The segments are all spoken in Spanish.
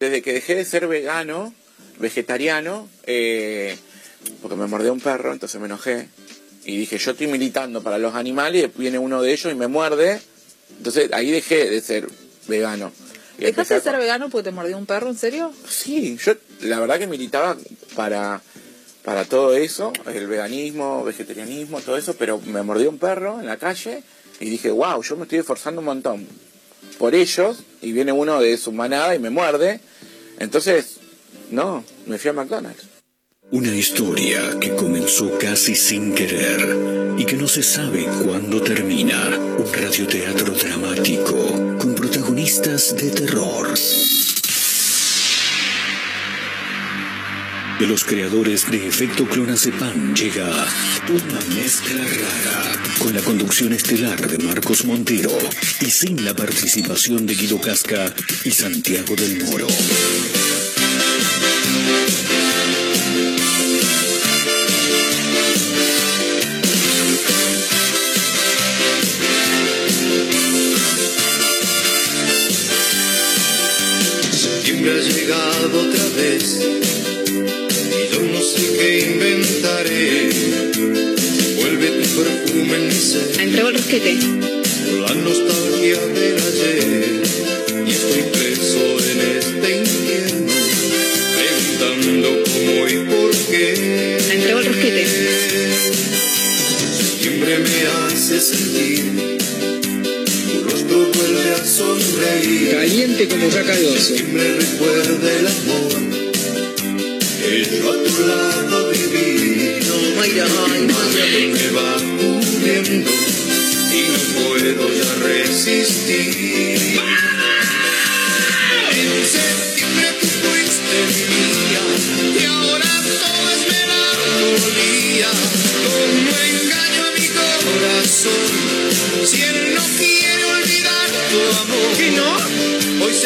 Desde que dejé de ser vegano, vegetariano, eh, porque me mordió un perro, entonces me enojé. Y dije, yo estoy militando para los animales, y viene uno de ellos y me muerde. Entonces ahí dejé de ser vegano. Y ¿Dejaste de ser vegano porque te mordió un perro? ¿En serio? Sí, yo la verdad que militaba para, para todo eso, el veganismo, vegetarianismo, todo eso, pero me mordió un perro en la calle y dije, wow, yo me estoy esforzando un montón por ellos y viene uno de su manada y me muerde. Entonces, no, me fui a McDonald's. Una historia que comenzó casi sin querer y que no se sabe cuándo termina. Un radioteatro dramático con protagonistas de terror. De los creadores de Efecto Clonazepam llega una mezcla rara con la conducción estelar de Marcos Montero y sin la participación de Guido Casca y Santiago del Moro. Septiembre ha llegado otra vez y yo no sé qué inventaré. Vuelve tu perfume en mi ser, Entregó el rosquete. la nostalgia del ayer. Y estoy preso en este infierno, Me hace sentir, tu rostro vuelve a sonreír. Caliente como caca de oso. Siempre recuerda el amor que yo a tu lado viví. Mayra, ay, Mañana me va cubriendo y no puedo ya resistir. En septiembre tú fuiste mía y ahora todo es melancolía.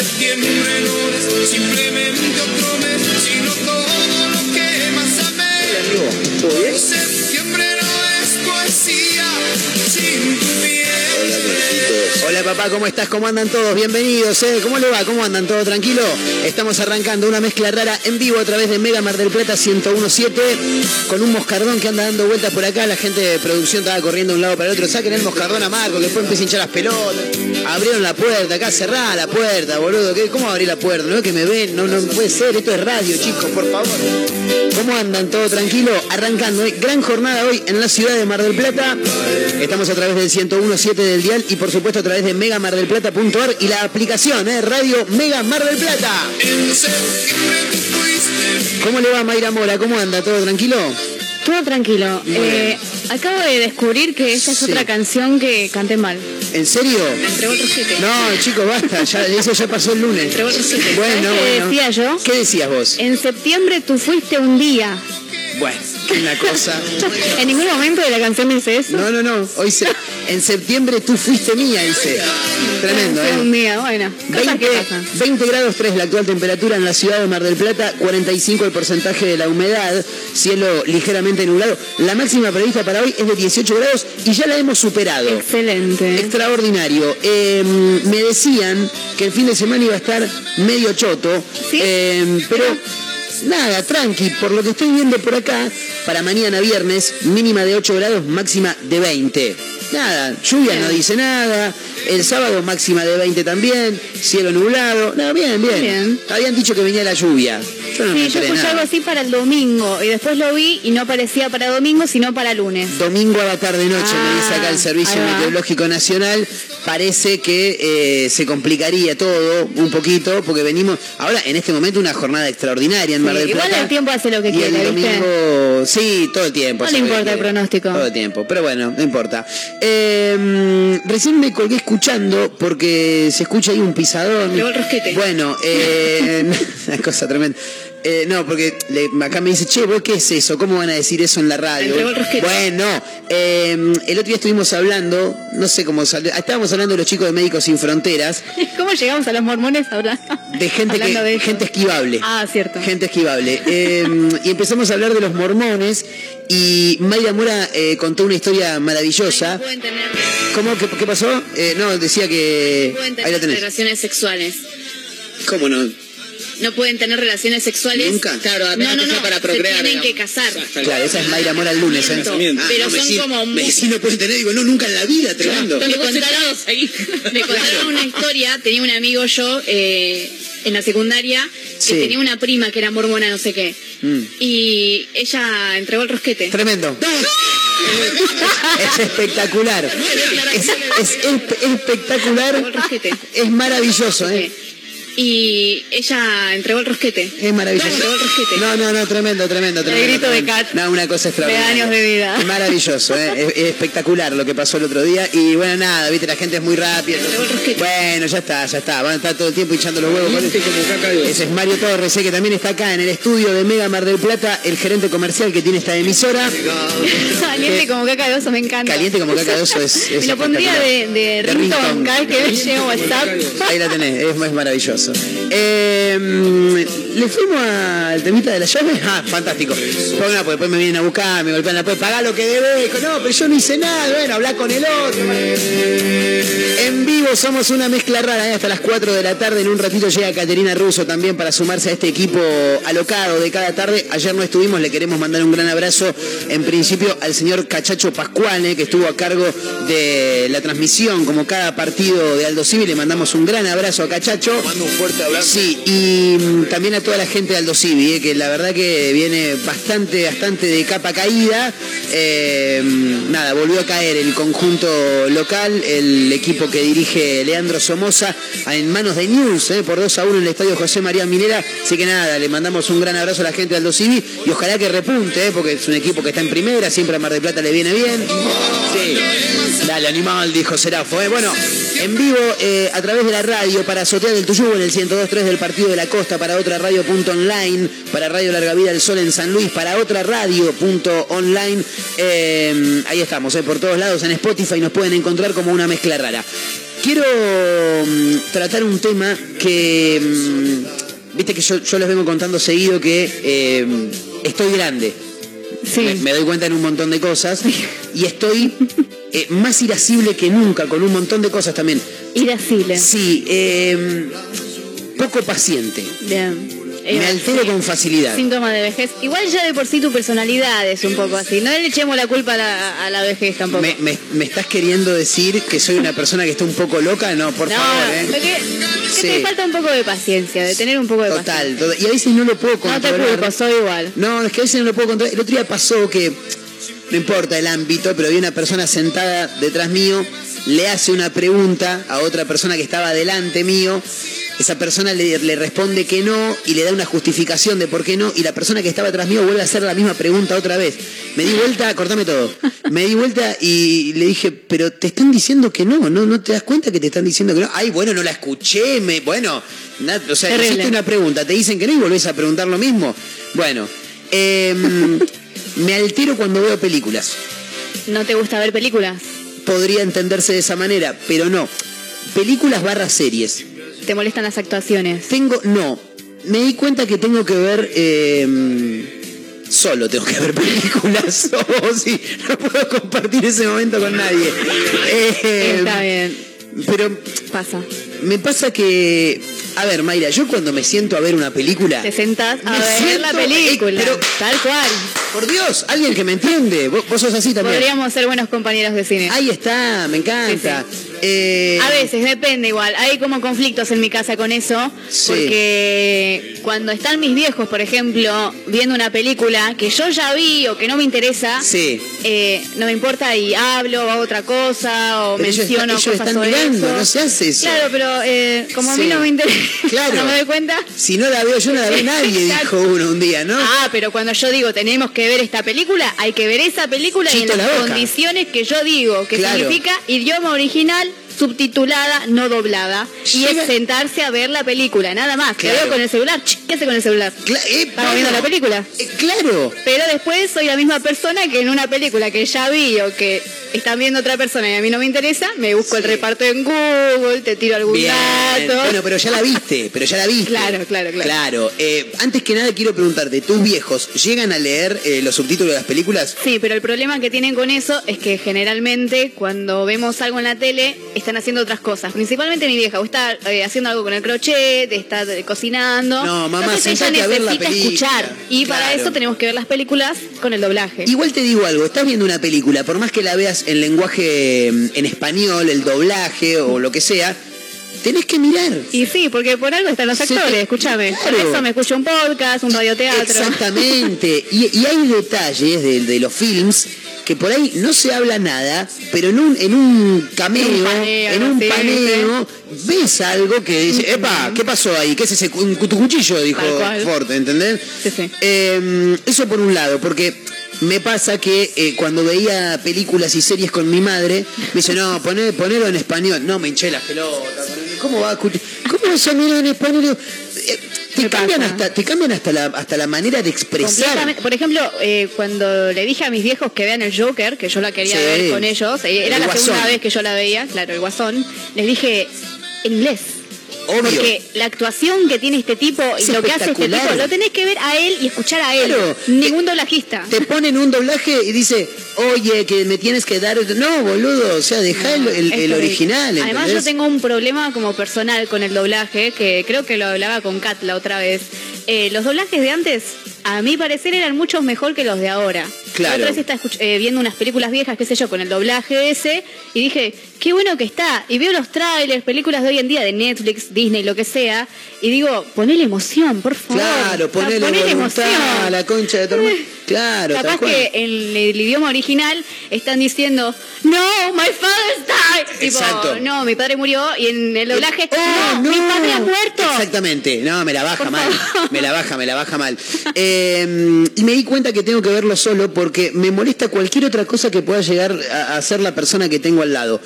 Septiembre no es simplemente Papá, ¿cómo estás? ¿Cómo andan todos? Bienvenidos, ¿eh? ¿Cómo le va? ¿Cómo andan? ¿Todo tranquilo? Estamos arrancando una mezcla rara en vivo a través de Mega Mar del Plata 1017 con un moscardón que anda dando vueltas por acá. La gente de producción estaba corriendo de un lado para el otro. Saquen el moscardón a Marco, que después empieza a hinchar las pelotas. Abrieron la puerta, acá cerrada la puerta, boludo. ¿Qué- ¿Cómo abrir la puerta? ¿No es que me ven? No, no puede ser. Esto es radio, chicos, por favor. ¿Cómo andan? ¿Todo tranquilo? Arrancando. ¿eh? Gran jornada hoy en la ciudad de Mar del Plata. Estamos a través del 101.7 del dial y por supuesto a través de megamardelplata.ar y la aplicación, ¿eh? Radio Mega Mar del Plata. En ¿Cómo le va Mayra Mora? ¿Cómo anda? ¿Todo tranquilo? Todo tranquilo. Eh, acabo de descubrir que esta es Sí. otra canción que canté mal. ¿En serio? Entregó el rosquete. No, chicos, basta. Ya, eso ya pasó el lunes. Entregó el rosquete. Bueno, ¿Sabes qué bueno. decía yo? ¿Qué decías vos? En septiembre tú fuiste un día. Bueno, una cosa. En ningún momento de la canción dice eso. No, no, no. Hoy se- en septiembre tú fuiste mía, dice. Tremendo, ¿eh? un día, bueno. Cosas 20, que pasan. 20 grados 3 la actual temperatura en la ciudad de Mar del Plata, 45 el porcentaje de la humedad, cielo ligeramente nublado. La máxima prevista para hoy es de 18 grados y ya la hemos superado. Excelente. Extraordinario. Eh, me decían que el fin de semana iba a estar medio choto, ¿Sí? eh, pero nada, tranqui, por lo que estoy viendo por acá, para mañana viernes, mínima de 8 grados, máxima de 20. Nada, lluvia no dice nada, el sábado máxima de 20 también, cielo nublado, nada, bien, bien. Bien. Habían dicho que venía la lluvia. Yo no me Sí, yo escuché nada. algo así para el domingo y después lo vi y no parecía para domingo sino para lunes. Domingo a la tarde-noche, me Ah, dice acá el Servicio. Meteorológico Nacional. Parece que eh, se complicaría todo un poquito, porque venimos ahora en este momento una jornada extraordinaria en Mar del igual Plata. el tiempo hace lo que y quiere, el ¿viste? domingo, sí, todo el tiempo. No le importa el pronóstico. Todo el tiempo, pero bueno, no importa. Eh, recién me colgué escuchando, porque se escucha ahí un pisadón. Llegó el rosquete. Bueno, eh, una cosa tremenda. Eh, no, porque le- acá me dice, che, ¿vos qué es eso? ¿Cómo van a decir eso en la radio? El. Bueno, eh, el otro día estuvimos hablando, no sé cómo salió, estábamos hablando de los chicos de Médicos Sin Fronteras, ¿Cómo llegamos a los mormones ahora? de gente, que, Hablando de eso. gente esquivable. Ah, cierto. Gente esquivable. Eh, y empezamos a hablar de los mormones y Mayra Mora eh, contó una historia maravillosa. ¿Cómo? ¿Qué, qué pasó? Eh, no, decía que... pueden Ahí tener tenés. relaciones sexuales. ¿Cómo no? No pueden tener relaciones sexuales. Nunca. Claro, apenas no, no, que sea no, para se procrear, tienen digamos. que casar. Claro, esa es Mayra Mora el lunes, ¿eh? Pero Ah, no, son como muy- Messi no puede tener, digo, no, nunca en la vida, tremendo. Me contaron, me contaron una historia, tenía un amigo yo eh, en la secundaria que Sí. tenía una prima que era mormona, no sé qué. Mm. Y ella entregó el rosquete. Tremendo. Es espectacular. Es, es espe- espectacular. Es maravilloso, ¿eh? Y ella entregó el rosquete. Es maravilloso. Entregó el rosquete. No, no, no, tremendo, tremendo, tremendo. grito de. Kat. No, una cosa extraordinaria. años de vida. Es maravilloso, ¿eh? es, es espectacular lo que pasó el otro día. Y bueno, nada, viste, la gente es muy rápida. Entregó el rosquete. Bueno, ya está, ya está. Van a estar todo el tiempo hinchando los huevos. con de oso. Ese es Mario Torres, eh, que también está acá en el estudio de Mega Mar del Plata, el gerente comercial que tiene esta emisora. Caliente como caca de oso, me encanta. Caliente como caca de oso es, es Me lo pondría de, de, De ringtone ringtone. cada vez que WhatsApp. Ahí la tenés, es, es maravilloso. Eh, ¿Le fuimos al temita de la llave? Ah, fantástico. Bueno, pues después me vienen a buscar, me golpean la puerta, pagá lo que debes. No, pero yo no hice nada. Bueno, hablar con el otro. En vivo somos una mezcla rara, ¿eh? hasta las 4 de la tarde. En un ratito llega Caterina Russo también para sumarse a este equipo alocado de cada tarde. Ayer no estuvimos, le queremos mandar un gran abrazo en principio al señor Cachacho Pascual, que estuvo a cargo de la transmisión como cada partido de Aldo Civi. Le mandamos un gran abrazo a Cachacho. Fuerte. Sí, y mm, también a toda la gente de Aldo Civi, eh, que la verdad que viene bastante, bastante de capa caída. Eh, mm, nada, volvió a caer el conjunto local, el equipo que dirige Leandro Somoza, en manos de News, eh, por 2 a 1 en el estadio José María Minera. Así que nada, le mandamos un gran abrazo a la gente de Aldo Civi y ojalá que repunte, porque es un equipo que está en primera, siempre a Mar del Plata le viene bien. Sí, dale animal, dijo Serafo. eh. Bueno, en vivo eh, a través de la radio para Azotea del Tuyú en el 102.3 del Partido de la Costa, para otra radio punto online, para Radio Larga Vida del Sol en San Luis, para otra radio punto online. Eh, ahí estamos, eh, por todos lados en Spotify nos pueden encontrar como una mezcla rara. Quiero mm, tratar un tema que, mm, viste que yo, yo les vengo contando seguido que eh, estoy grande. Me, me doy cuenta en un montón de cosas y estoy eh, más irascible que nunca con un montón de cosas también. Irascible. Sí, eh, poco paciente. Bien. Me altero con facilidad. Síntoma de vejez. Igual ya de por sí tu personalidad es un poco así. No le echemos la culpa a la, a la vejez tampoco. ¿Me, me- me estás queriendo decir que soy una persona que está un poco loca? No, por no, favor, ¿eh? que, que Sí. te falta un poco de paciencia, de tener un poco de Total, total. Y a veces no lo puedo paciencia. No te controlar. culpo, soy igual. No, es que a veces no lo puedo controlar. El otro día pasó que, no importa el ámbito, pero había una persona sentada detrás mío, le hace una pregunta a otra persona que estaba delante mío. Esa persona le, le responde que no y le da una justificación de por qué no. Y la persona que estaba atrás mío vuelve a hacer la misma pregunta otra vez. Me di vuelta, cortame todo. Me di vuelta y le dije, pero te están diciendo que no, ¿no? ¿No te das cuenta que te están diciendo que no? Ay, bueno, no la escuché, me, bueno, na- o sea, hiciste una pregunta, te dicen que no y volvés a preguntar lo mismo. Bueno, em, me altero cuando veo películas. ¿No te gusta ver películas? Podría entenderse de esa manera, pero no. Películas barra series. ¿Te molestan las actuaciones? Tengo, no. Me di cuenta que tengo que ver. em, solo tengo que ver películas. Sí, no puedo compartir ese momento con nadie. Está bien, Pero pasa. Me pasa que. A ver, Mayra, yo cuando me siento a ver una película. Te sentás a ver siento- la película. eh, pero- Tal cual. Por Dios, alguien que me entiende. Vos, vos sos así también. Podríamos ser buenos compañeros de cine. Ahí está, me encanta. Sí, Eh, A veces, depende igual. Hay como conflictos en mi casa con eso. Sí. Porque cuando están mis viejos, por ejemplo, viendo una película que yo ya vi o que no me interesa, Sí. eh, no me importa y hablo o hago otra cosa o Pero ellos menciono están- ellos cosas están mirando, eso. no se hace eso. Claro, pero eh, como a mí no me interesa, Claro. no me doy cuenta. Si no la veo yo, no la ve nadie, dijo uno un día, ¿no? Ah, pero cuando yo digo tenemos que ver esta película, hay que ver esa película y en la las condiciones que yo digo, que Claro. significa idioma original, subtitulada, no doblada, y es sentarse a ver la película, nada más. Claro. Te veo con el celular, ¿qué hace con el celular? Cla- eh, viendo la película. eh, claro. Pero después soy la misma persona que en una película que ya vi o que están viendo otra persona y a mí no me interesa, me busco el reparto en Google, te tiro algún Bien. dato. Bueno, pero ya la viste, pero ya la viste. Claro, claro, claro. Claro. eh, antes que nada quiero preguntarte, ¿tus viejos llegan a leer eh, los subtítulos de las películas? Sí, pero el problema que tienen con eso es que generalmente cuando vemos algo en la tele están haciendo otras cosas. Principalmente mi vieja, o está eh, haciendo algo con el crochet, está cocinando. No, mamá, Entonces ella sentate a ver la necesita película. escuchar. Y para eso tenemos que ver las películas con el doblaje. Igual te digo algo, estás viendo una película, por más que la veas en lenguaje mm, en español, el doblaje o lo que sea, tenés que mirar. Y sí, porque por algo están los actores, escúchame. Por eso me escucho un podcast, un radioteatro. Exactamente. Y, y hay detalles de, de los films que por ahí no se habla nada, pero en un, en un cameo, En un paneo, en un sí, paneo, ves algo que dice, epa, ¿qué pasó ahí? ¿Qué es ese un cuchillo? Dijo. Ford, ¿entendés? Sí, sí. Eh, eso por un lado, porque me pasa que eh, cuando veía películas y series con mi madre, me dice, no, poné, ponelo en español. No, me hinché las pelotas. ¿Cómo va a escuchar? ¿Cómo vas a mirar en español? Eh, te, cambian pasa. hasta, te cambian hasta la, hasta la manera de expresar. Por ejemplo, eh, cuando le dije a mis viejos que vean el Joker, que yo la quería Sí. ver con ellos, eh, era El la segunda vez que yo la veía, claro, el Guasón, les dije en inglés. Obvio. Porque la actuación que tiene este tipo y Es lo que hace este tipo, lo tenés que ver a él y escuchar a él. Claro. Ningún doblajista. Te ponen un doblaje y dice, oye, que me tienes que dar... No, boludo, o sea, deja el, original. Además, yo tengo un problema como personal con el doblaje, que creo que lo hablaba con Kat la otra vez. Eh, los doblajes de antes, a mi parecer, eran mucho mejor que los de ahora. Claro. La otra vez estaba eh, viendo unas películas viejas, qué sé yo, con el doblaje ese, y dije, qué bueno que está. Y veo los trailers, películas de hoy en día, de Netflix, Disney, lo que sea, y digo, ponele emoción, por favor. Claro, ponele, Ponele voluntad a la concha de tu hermano. Claro, Capaz que en el idioma original están diciendo, no, my father died. Tipo, Exacto. no, mi padre murió. Y en el doblaje, Oh, no, mi padre ha muerto. Exactamente, no, me la baja Por mal, favor. me la baja, me la baja mal. Eh, y me di cuenta que tengo que verlo solo porque me molesta cualquier otra cosa que pueda llegar a a hacer la persona que tengo al lado.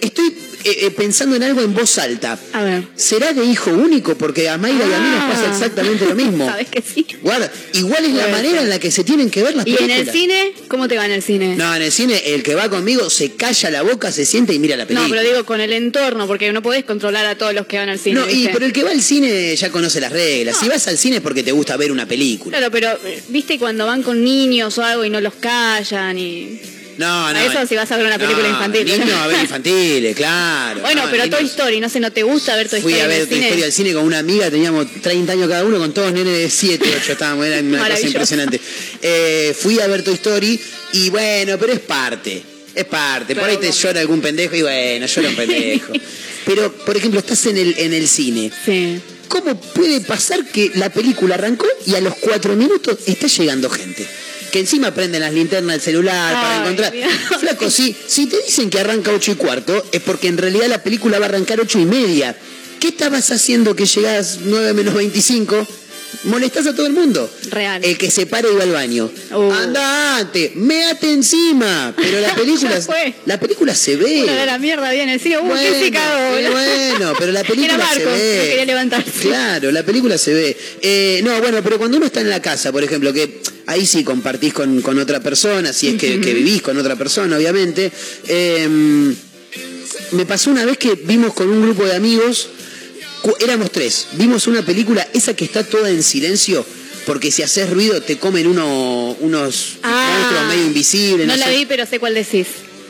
Estoy eh, eh, pensando en algo en voz alta. A ver. ¿Será de hijo único? Porque a Mayra y a mí nos pasa Ah. exactamente lo mismo. Sabes que sí. Guarda, igual es la manera en la que se tienen que ver las Y en películas. el cine, ¿cómo te va en el cine? No, en el cine el que va conmigo se calla la boca, se sienta y mira la No, película. pero digo con el entorno, porque no podés controlar a todos los que van al cine. No, y, pero el que va al cine ya conoce las reglas. Si vas al cine es porque te gusta ver una película. Claro, pero eh, viste cuando van con niños o algo y no los callan y... No, no. A eso si vas a ver una película no, infantil. Niños a ver infantiles, claro. Bueno, no, pero Toy Story, no sé, ¿no te gusta ver Toy Fui Story a en ver Toy? Story al cine con una amiga, teníamos 30 años cada uno, con todos nenes de 7, 8, estábamos, era una cosa impresionante. Eh, fui a ver Toy Story y bueno, pero es parte, es parte. Por ahí te llora algún pendejo y bueno, llora un pendejo. pero, por ejemplo, estás en el, en el cine. Sí. ¿Cómo puede pasar que la película arrancó y a los cuatro minutos está llegando gente? Que encima prenden las linternas del celular para encontrar. Dios. Flaco, si, si te dicen que arranca ocho y cuarto, es porque en realidad la película va a arrancar ocho y media. ¿Qué estabas haciendo que llegás 9 menos 25? Molestás a todo el mundo. Real. El que se para y va al baño. Uh. Andate, meate encima. Pero la película, fue. la película se ve. Una de la mierda bien en el cine. Uh, Bueno, ¿qué eh, bueno, pero la película Era Marcos, se ve. no quería levantarse. Claro, la película se ve. Eh, no, bueno, pero cuando uno está en la casa, por ejemplo, que ahí sí compartís con, con otra persona, si es que, que vivís con otra persona, obviamente. eh, me pasó una vez que vimos con un grupo de amigos, éramos tres, vimos una película, esa que está toda en silencio, porque si haces ruido te comen uno, unos monstruos medio invisibles. Ah. No, la sé. vi, pero sé cuál decís.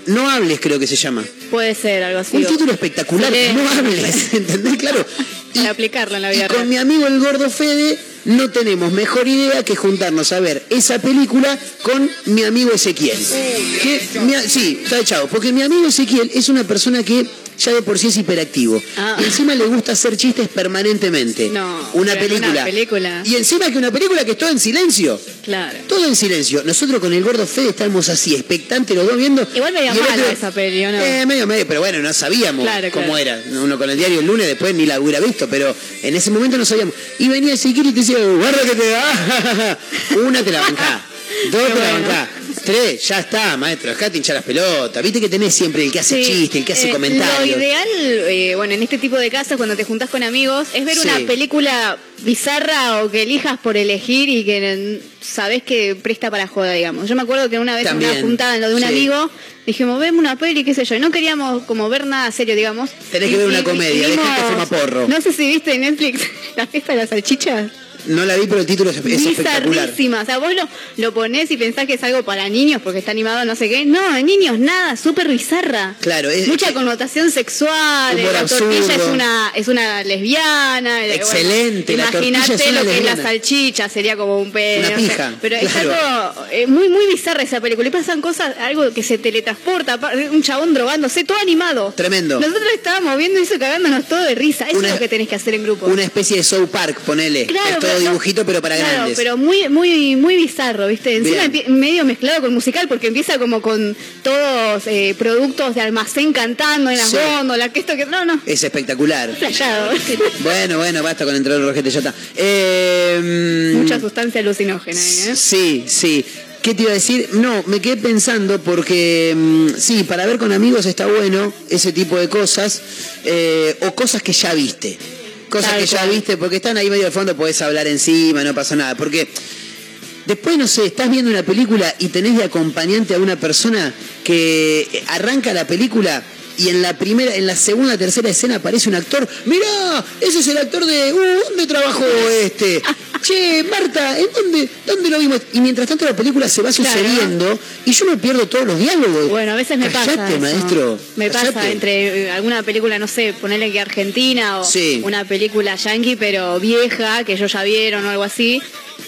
No hables, creo que se llama. Puede ser algo así. Un o- título espectacular, Sí. no hables, ¿entendés? Claro. Para aplicarlo en la vida y con real. mi amigo el gordo Fede no tenemos mejor idea que juntarnos a ver esa película con mi amigo Ezequiel. Que mi a- sí, está echado, porque mi amigo Ezequiel es una persona que ya de por sí es hiperactivo. Ah. Y encima le gusta hacer chistes permanentemente. No, una película. una película. Y encima que una película que es toda en silencio. Claro. Todo en silencio. Nosotros con el gordo Fede estamos así, expectantes los dos viendo. Igual medio el mala otro- esa peli, ¿o no? Eh, medio, medio, pero bueno, no sabíamos Claro, cómo claro. era. Uno con el diario el lunes, después ni la hubiera visto, pero en ese momento no sabíamos. Y venía Ezequiel y te decía, guarda que te da. Una te la bancá. Dos Qué te la bancá. Tres, ya está, maestro, dejate hinchar las pelotas. Viste que tenés siempre el que hace Sí, chiste, el que hace eh, comentarios. Lo ideal, eh, bueno, en este tipo de casas, cuando te juntás con amigos, es ver Sí. una película bizarra o que elijas por elegir y que sabés que presta para joda, digamos. Yo me acuerdo que una vez en También, una juntada en lo de un sí. amigo, dijimos, vemos una peli, qué sé yo, y no queríamos como ver nada serio, digamos. Tenés que ver una comedia, y de gente fuma porro. No sé si viste en Netflix la fiesta de las salchichas. No la vi, pero el título es, es espectacular. Bizarrísima. O sea, vos lo, lo ponés y pensás que es algo para niños porque está animado no sé qué. No, de niños nada, súper bizarra. Claro, es- Mucha es- connotación sexual, la tortilla es una, es una lesbiana. Excelente, tortilla Imagínate es lo que es la salchicha, sería como un pene. Una no sé. pija, Pero es claro. algo eh, muy, muy bizarra esa película. Y pasan cosas, algo que se teletransporta, un chabón drogándose, todo animado. Tremendo. Nosotros estábamos viendo eso cagándonos todo de risa. Eso Una- es lo que tenés que hacer en grupo. Una especie de South Park, ponele. Claro, es dibujito, pero para claro, grandes. pero muy, muy, muy bizarro, ¿viste? Encima medio mezclado con musical, porque empieza como con todos eh, productos de almacén cantando en las Sí. góndolas, que esto que. No, no. Es espectacular. Bueno, bueno, basta con entrar el rojete, ya está. Eh, Mucha sustancia alucinógena ¿eh? Sí, sí. ¿Qué te iba a decir? No, me quedé pensando porque mm, sí, para ver con amigos está bueno ese tipo de cosas eh, o cosas que ya viste. Cosas Tal que ya cual. viste porque están ahí medio de fondo, podés hablar encima, no pasa nada. Porque después, no sé, estás viendo una película y tenés de acompañante a una persona que arranca la película y en la primera, en la segunda, tercera escena aparece un actor. Mirá, ese es el actor de. Uh, ¿Dónde trabajó este? Che, Marta, ¿en dónde, dónde lo vimos? Y mientras tanto la película se va Claro. sucediendo y yo me pierdo todos los diálogos. Bueno, a veces me pasa. Eso. maestro. Me pasa entre eh, alguna película, no sé, ponerle que Argentina o Sí. una película yankee, pero vieja, que ellos ya vieron o algo así.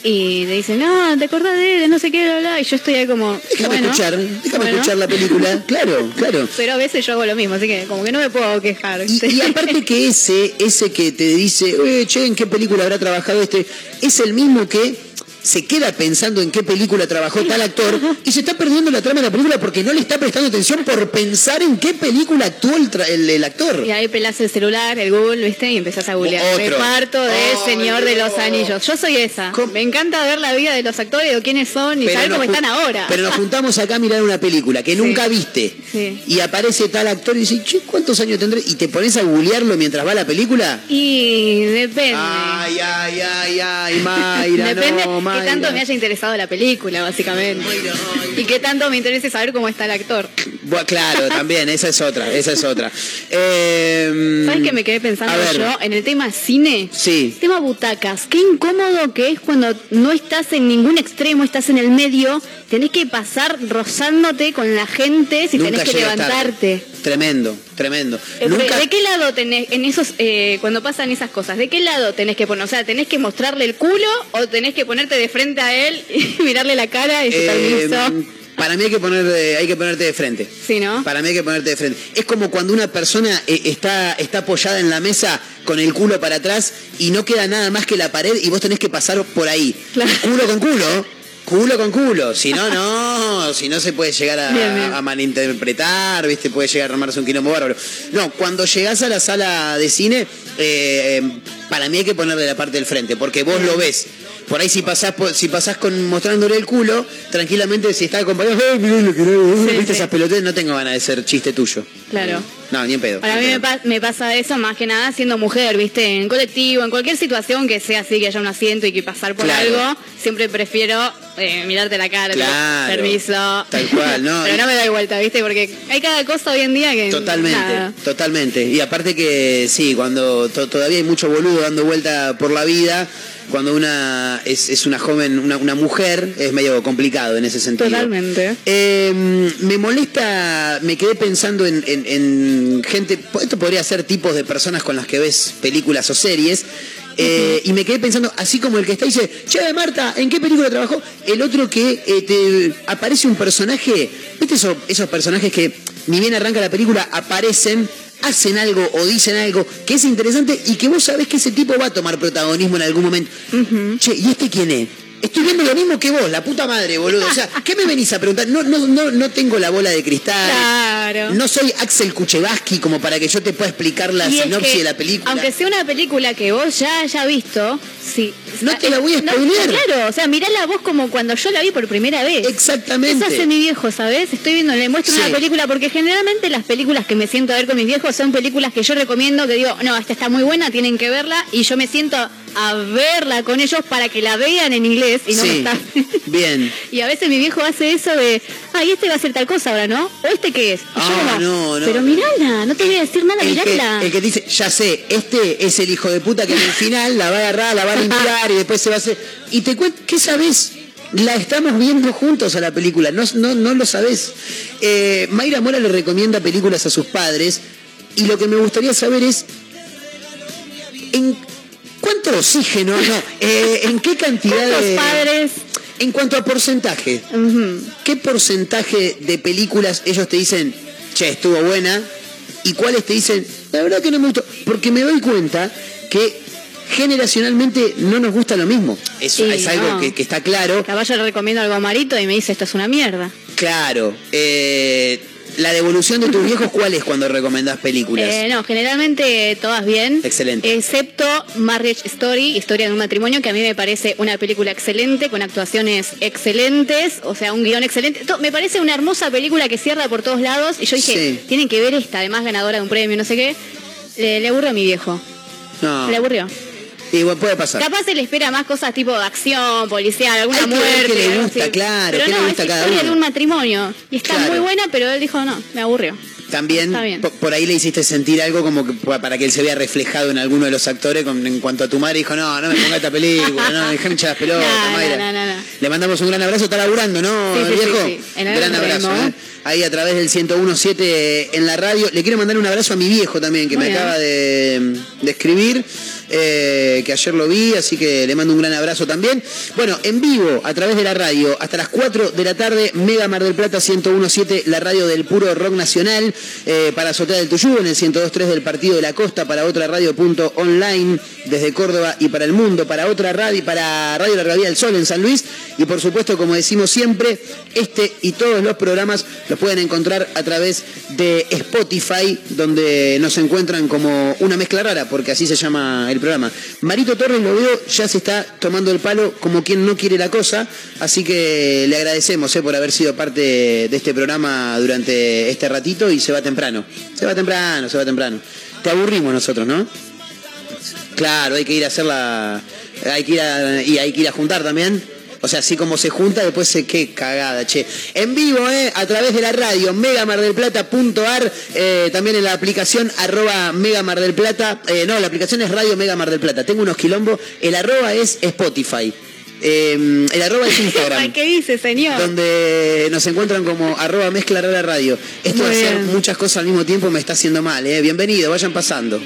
Y te dicen, no, te acordás de, de no sé qué, bla, bla", Y yo estoy ahí como. Déjame bueno, escuchar, déjame bueno. escuchar la película. Claro, claro. Pero a veces yo hago lo mismo, así que como que no me puedo quejar. Y, y aparte que ese, ese que te dice, "Eh, che, ¿en qué película habrá trabajado este? Es el mismo que se queda pensando en qué película trabajó tal actor y se está perdiendo la trama de la película porque no le está prestando atención por pensar en qué película actuó el, tra- el- el actor. Y ahí pelás el celular, el Google, ¿viste? Y empezás a googlear. Otro. Reparto de Ay, Señor de los. Anillos. Yo soy esa. ¿Cómo? Me encanta ver la vida de los actores, o quiénes son y saber cómo están ahora. pero nos juntamos acá a mirar una película que nunca viste Sí. y aparece tal actor y dice, che, ¿cuántos años tendré? Y te pones a googlearlo mientras va la película. Y depende. Ay, ay, ay, ay, Mayra, Depende no, qué tanto me haya interesado la película, básicamente. Y qué tanto me interese saber cómo está el actor. Bueno, claro, también, esa es otra, esa es otra. Eh, ¿Sabes qué me quedé pensando a ver, yo en el tema cine? Sí. Tema butacas. Qué incómodo que es cuando no estás en ningún extremo, estás en el medio, tenés que pasar rozándote con la gente si Nunca tenés que tarde. levantarte. Tremendo, tremendo. Eh, Nunca... ¿De qué lado tenés, en esos, eh, cuando pasan esas cosas, de qué lado tenés que poner? O sea, ¿tenés que mostrarle el culo o tenés que ponerte de frente a él y mirarle la cara y su Eh, permiso? para mí hay que, poner, de- hay que ponerte de frente. Sí, ¿no? Para mí hay que ponerte de frente. Es como cuando una persona eh, está, está apoyada en la mesa con el culo para atrás y no queda nada más que la pared y vos tenés que pasar por ahí. Claro. Culo con culo. Culo con culo. Si no, no. Si no se puede llegar a, Bien, bien. a malinterpretar, ¿viste? Puede llegar a armarse un quilombo bárbaro. No, cuando llegás a la sala de cine, eh, para mí hay que ponerle la parte del frente, porque vos lo ves. Por ahí si pasás, si pasás con mostrándole el culo, tranquilamente si está acompañado, "Ay, mirá lo que hago", Sí, ¿viste sí. esas pelotas? No tengo ganas de ser chiste tuyo. Claro. No, ni en pedo. Para mí me, pa- me pasa eso más que nada siendo mujer, ¿viste? En colectivo, en cualquier situación que sea así, que haya un asiento y que pasar por Claro. algo, siempre prefiero eh, mirarte la cara, Claro. permiso. Tal cual, ¿no? Pero no me doy vuelta, ¿viste? Porque hay cada cosa hoy en día que... Totalmente, nada. totalmente. Y aparte que sí, cuando to- todavía hay mucho boludo dando vuelta por la vida, cuando una es, es una joven, una, una mujer, es medio complicado en ese sentido. Totalmente. Eh, me molesta, me quedé pensando en, en- en gente, esto podría ser tipos de personas con las que ves películas o series. Eh, Y me quedé pensando, así como el que está y dice, che, Marta, ¿en qué película trabajó? El otro que eh, te aparece un personaje, ¿viste esos, esos personajes que ni bien arranca la película, aparecen, hacen algo o dicen algo que es interesante y que vos sabés que ese tipo va a tomar protagonismo en algún momento? Che, ¿y este quién es? Estoy viendo lo mismo que vos, la puta madre, boludo. O sea, ¿qué me venís a preguntar? No, no, no, no tengo la bola de cristal. Claro. No soy Axel Kuchevaski como para que yo te pueda explicar la Y es sinopsis que, de la película. Aunque sea una película que vos ya hayas visto, sí. No te la voy a No, spoilear. claro, o sea, mirala vos como cuando yo la vi por primera vez. Exactamente. Eso hace mi viejo, ¿sabes? Estoy viendo, le muestro Sí. una película, porque generalmente las películas que me siento a ver con mis viejos son películas que yo recomiendo, que digo, no, esta está muy buena, tienen que verla, y yo me siento a verla con ellos para que la vean en inglés y no Sí. está- Bien. Y a veces mi viejo hace eso de, ay, este va a ser tal cosa ahora, ¿no? ¿O este qué es? Yo Ah, no, no. Pero mirala, no te voy a decir nada, El que, mirala. el que dice, ya sé, este es el hijo de puta que en el final la va a agarrar, la va a limpiar y después se va a hacer. Y te cuento, ¿qué sabes? La estamos viendo juntos a la película, no, no, no lo sabés. Eh, Mayra Mora le recomienda películas a sus padres y lo que me gustaría saber es, ¿en cuánto oxígeno? No, eh, ¿en qué cantidad ¿Cuántos de... padres? En cuanto a porcentaje. ¿qué porcentaje de películas ellos te dicen, che, estuvo buena? ¿Y cuáles te dicen, la verdad que no me gustó? Porque me doy cuenta que generacionalmente no nos gusta lo mismo. Eso Sí, es algo no. que, que está claro. Caballo le recomiendo algo a Marito y me dice, esto es una mierda. Claro. Eh, la devolución de tus viejos, ¿cuál es cuando recomendás películas? Eh, no, generalmente todas bien. Excelente. Excepto Marriage Story, Historia de un matrimonio, que a mí me parece una película excelente, con actuaciones excelentes, o sea, un guion excelente. Me parece una hermosa película que cierra por todos lados. Y yo dije, Sí. tienen que ver esta, además ganadora de un premio, no sé qué. Le, le aburrió a mi viejo. no. Le aburrió. Y bueno, puede pasar. Capaz se le espera más cosas tipo de acción, policial, alguna Hay que muerte. qué le gusta, claro, Pero le gusta es cada historia uno. de un matrimonio. Y está Claro. muy buena, pero él dijo, no, me aburrió. También por ahí le hiciste sentir algo como que pa- para que él se vea reflejado en alguno de los actores con- en cuanto a tu madre dijo, no, no me ponga esta película, no, déjame hinchar las pelotas, No, no, Mayra". no. Le mandamos un gran abrazo, está laburando, ¿no, Sí, sí, viejo? sí. En el gran abrazo, remo. ¿eh? Ahí a través del 1017 en la radio. Le quiero mandar un abrazo a mi viejo también, que Muy me bien. acaba de, de escribir, eh, que ayer lo vi, así que le mando un gran abrazo también. Bueno, en vivo, a través de la radio, hasta las 4 de la tarde, Mega Mar del Plata 1017, la radio del puro rock nacional, eh, para Azotea del Tuyú, en el 1023 del Partido de la Costa, para otra radio punto online, desde Córdoba y para el mundo, para otra radio, para Radio Larga Vía del Sol en San Luis, y por supuesto, como decimos siempre, este y todos los programas los pueden encontrar a través de Spotify, donde nos encuentran como una mezcla rara, porque así se llama el programa. Marito Torres lo veo, ya se está tomando el palo como quien no quiere la cosa, así que le agradecemos eh, por haber sido parte de este programa durante este ratito y se va temprano. Se va temprano, se va temprano. Te aburrimos nosotros, ¿no? Claro, hay que ir a hacer la. Hay que ir a, y hay que ir a juntar también. O sea, así como se junta, después se qué cagada, che. En vivo, ¿eh? A través de la radio, megamardelplata.ar, eh, también en la aplicación arroba Megamar del Plata. Eh, no, la aplicación es Radio Mega Mar del Plata. Tengo unos quilombos. El arroba es Spotify. Eh, el arroba es Instagram. ¿Qué dice, señor? donde nos encuentran como arroba mezcla radio. Esto Muy de hacer bien. muchas cosas al mismo tiempo me está haciendo mal, ¿eh? Bienvenido, vayan pasando.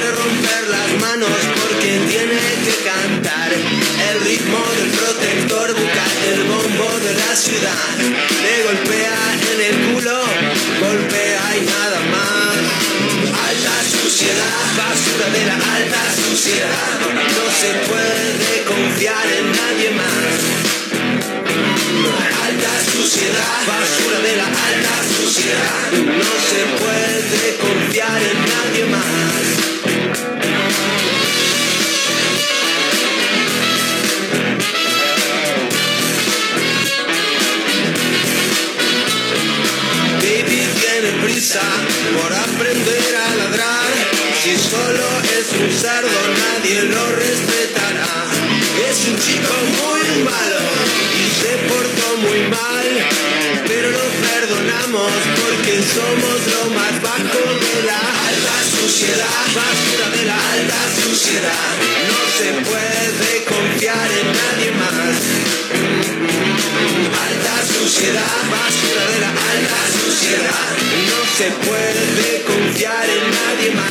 Quiere romper las manos porque tiene que cantar. El ritmo del protector busca el bombo de la ciudad. Le golpea en el culo, golpea y nada más. Alta suciedad, basura de la alta suciedad. No se puede confiar en nadie más. Alta suciedad, basura de la alta suciedad. No se puede confiar en nadie más. Somos lo más bajo de la alta suciedad. Basura de la alta suciedad. No se puede confiar en nadie más. Alta suciedad, basura de la alta suciedad. No se puede confiar en nadie más.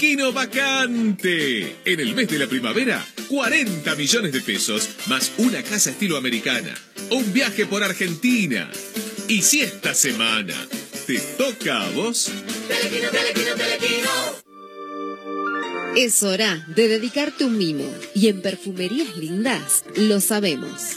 Telequino vacante. En el mes de la primavera, 40 millones de pesos más una casa estilo americana. Un viaje por Argentina. Y si esta semana te toca a vos, Es hora de dedicarte un mimo y en Perfumerías Lindas lo sabemos.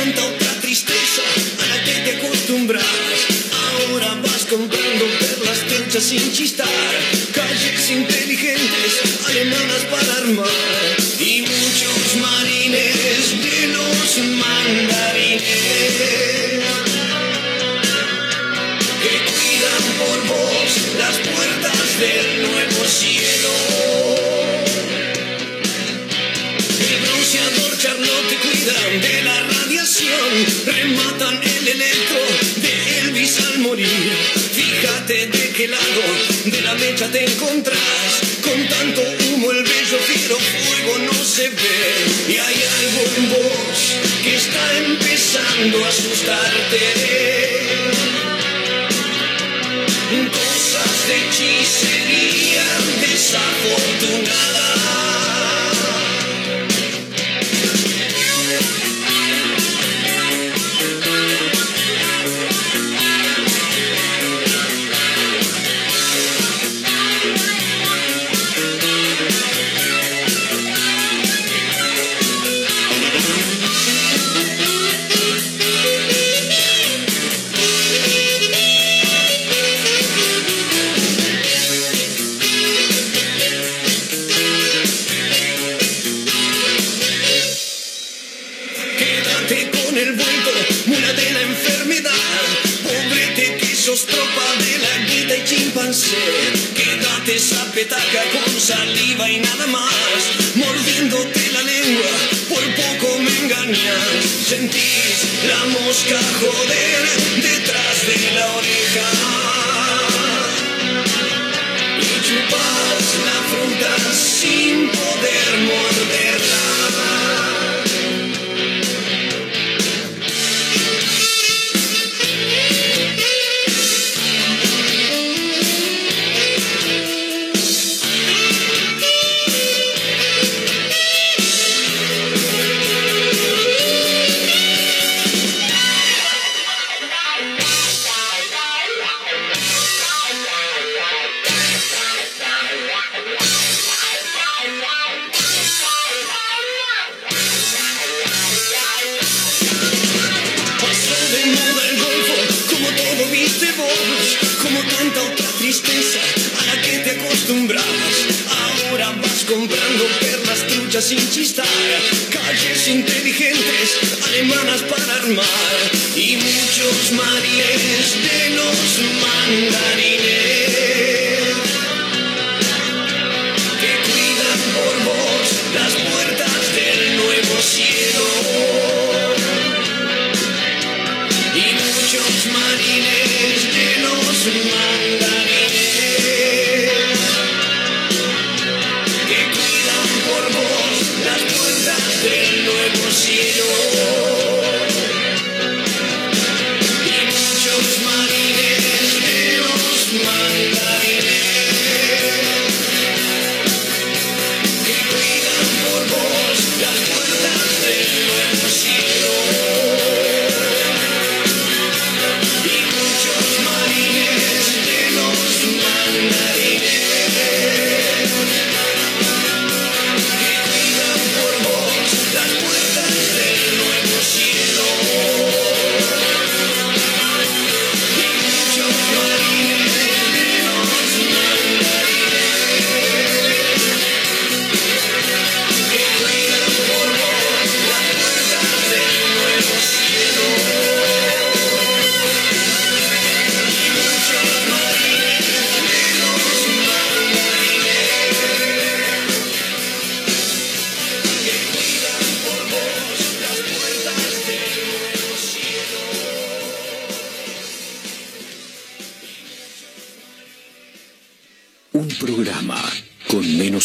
Tanta otra tristeza a la que te acostumbras. Ahora vas comprando perlas truchas sin chistar, calles inteligentes, alemanas para armar, qué lado de la mecha te encontrás, con tanto humo el bello fiero fuego no se ve. Y hay algo en vos que está empezando a asustarte. Cosas de hechicería desafortunada. Saliva y nada más. Mordiéndote la lengua, por poco me engañas. Sentís la mosca joder